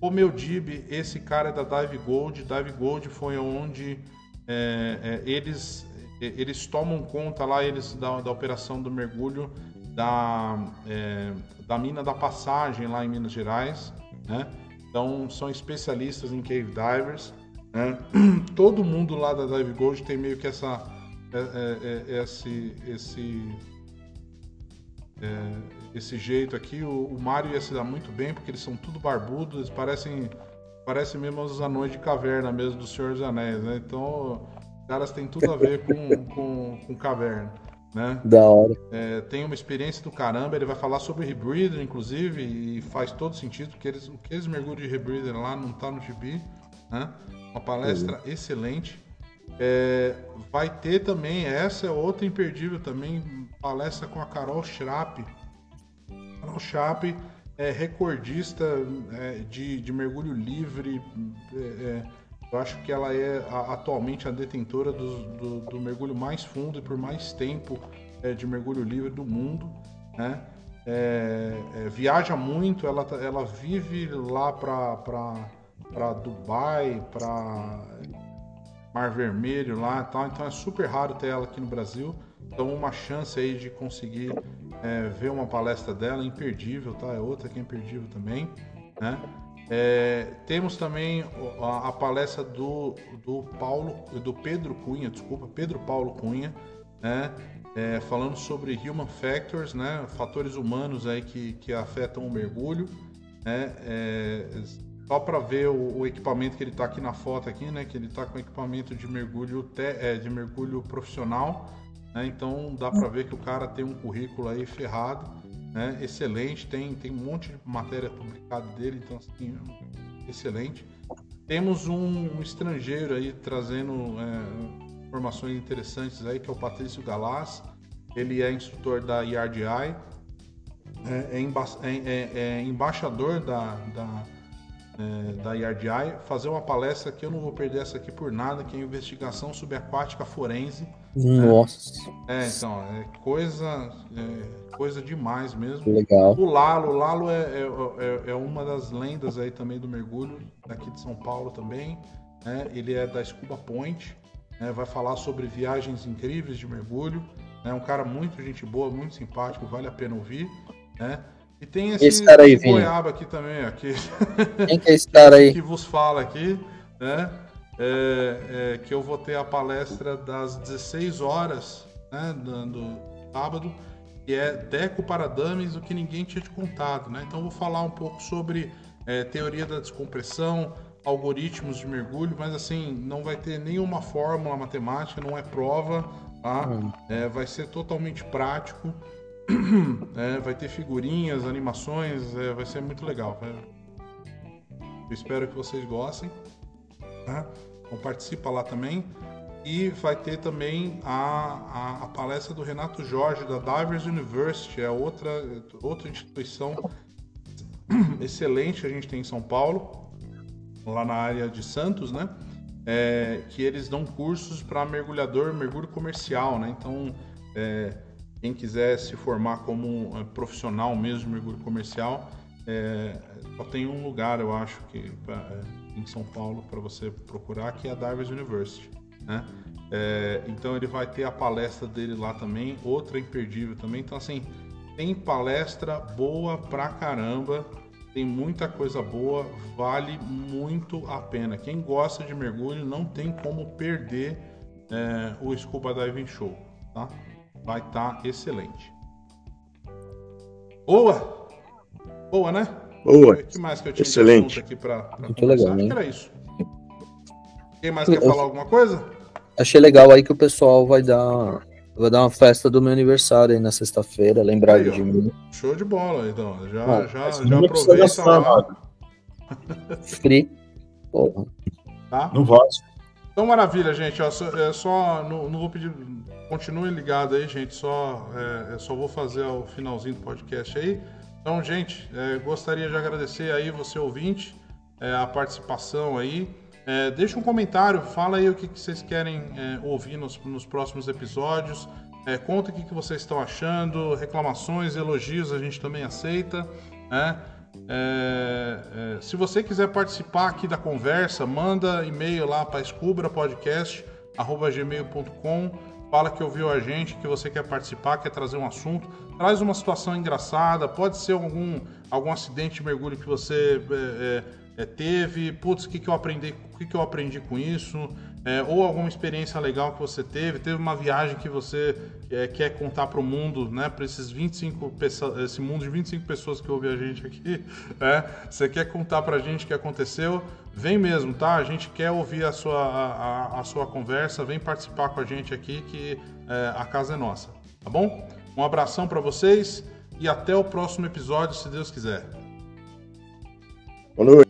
O meu Dib, esse cara é da Dive Gold. Dive Gold foi onde é, é, eles, eles tomam conta lá, eles da, da operação do mergulho da, é, da mina da passagem lá em Minas Gerais, né? Então são especialistas em cave divers. né? [CLEARS THROAT] Todo mundo lá da Dive Gold tem meio que essa é, é, é, esse esse é, esse jeito aqui. O, o Mario ia se dar muito bem, porque eles são tudo barbudos, eles parecem, parecem mesmo os anões de caverna mesmo do Senhor dos Anéis, né? Então, os caras têm tudo a ver com, com, com caverna, né? Da hora. É, tem uma experiência do caramba, ele vai falar sobre rebreather, inclusive, e faz todo sentido, porque eles, o que eles mergulham de rebreather lá não tá no gibi, né? Uma palestra excelente. É, vai ter também, essa é outra imperdível também, palestra com a Carol Schrapp. Carol Schrapp é recordista é, de, de mergulho livre. é, é, eu acho que ela é a- atualmente a detentora do, do- do mergulho mais fundo e por mais tempo é, de mergulho livre do mundo. Né? É, é, viaja muito, ela, tá- ela vive lá para Dubai, para Mar Vermelho lá e tal, então é super raro ter ela aqui no Brasil. Então uma chance aí de conseguir é, ver uma palestra dela, imperdível, tá? É outra que é imperdível também, né? É, temos também a, a palestra do, do Paulo, do Pedro Cunha, desculpa, Pedro Paulo Cunha, né? É, falando sobre human factors, né? Fatores humanos aí que, que afetam o mergulho, né? É, só para ver o, o equipamento que ele está aqui na foto aqui, né? Que ele está com equipamento de mergulho te- é, de mergulho profissional, né? Então dá para ver que o cara tem um currículo aí ferrado, né? Excelente, tem tem um monte de matéria publicada dele, então assim, excelente. Temos um, estrangeiro aí trazendo é, informações interessantes aí, que é o Patrício Galás. Ele é instrutor da IRDI, é, é emba- é- é- é embaixador da, da, é, da IRDI, fazer uma palestra que eu não vou perder essa aqui por nada, que é investigação subaquática forense. Nossa, É, então, é coisa, é coisa demais mesmo. legal. O Lalo, o Lalo é, é, é- é uma das lendas aí também do mergulho, daqui de São Paulo também. né? Ele é da Scuba Point, né? vai falar sobre viagens incríveis de mergulho. É um cara muito gente boa, muito simpático, vale a pena ouvir. Né? E tem esse, Esse cara aí, goiaba aqui também, aqui, Quem que é esse cara aí? [LAUGHS] que vos fala aqui, né? É, é, que eu vou ter a palestra das 16 horas né, do, do sábado, que é Deco para Dummies, o que ninguém tinha te contado. Né? Então eu vou falar um pouco sobre é, teoria da descompressão, algoritmos de mergulho, mas assim, não vai ter nenhuma fórmula matemática, não é prova, tá? É, vai ser totalmente prático. [CLEARS THROAT] É, vai ter figurinhas, animações, é, vai ser muito legal. vai- eu espero que vocês gostem. Tá? Então participa lá também. E vai ter também a, a, a palestra do Renato Jorge, da Divers University, é outra, outra instituição [CLEARS THROAT] excelente que a gente tem em São Paulo, lá na área de Santos, né? É, que eles dão cursos para mergulhador, mergulho comercial, né? Então, é, quem quiser se formar como é, profissional mesmo mergulho comercial, é, só tem um lugar, eu acho, que pra- é, em São Paulo para você procurar, que é a Divers University. Né? É, então ele vai ter a palestra dele lá também, outra imperdível também. Então assim, tem palestra boa pra caramba, tem muita coisa boa, vale muito a pena. Quem gosta de mergulho não tem como perder é, o Scuba Diving Show, tá? Vai estar excelente. Boa! Boa, né? Boa. O que mais que eu tinha Excelente. de assunto aqui pra, pra Muito conversar? legal, que era isso. Quem mais quer falar alguma coisa? Achei legal aí que o pessoal vai dar, vai dar uma festa do meu aniversário aí na sexta-feira, lembrar Aí, ó. de mim. Show de bola, então. Já, Ah, já, já aproveita lá. [LAUGHS] Free. Porra. tá? No Vasco. Então, maravilha, gente. Ó, só, é só não, não vou pedir. Continuem ligados aí, gente. Só, é, eu só vou fazer o finalzinho do podcast aí. Então, gente, é, gostaria de agradecer aí você ouvinte, é, a participação aí. É, deixa um comentário, fala aí o que, que vocês querem é, ouvir nos, nos próximos episódios. É, conta o que, que vocês estão achando, reclamações, elogios a gente também aceita. Né? É, se você quiser participar aqui da conversa, manda e-mail lá para escubrapodcast.gmail.com Fala que ouviu a gente, que você quer participar, quer trazer um assunto. Traz uma situação engraçada, pode ser algum, algum acidente de mergulho que você é, é, é, teve. Putz, o que, que, eu aprendi, o que, que eu aprendi com isso? É, ou alguma experiência legal que você teve, teve uma viagem que você é, quer contar para o mundo, né? Para esses 25 pessoas, esse mundo de 25 pessoas que ouve a gente aqui, né? [LAUGHS] Você quer contar para a gente o que aconteceu? Vem mesmo, tá? A gente quer ouvir a sua, a, a sua conversa, vem participar com a gente aqui que é, a casa é nossa, tá bom? Um abração para vocês e até o próximo episódio, se Deus quiser. Boa noite.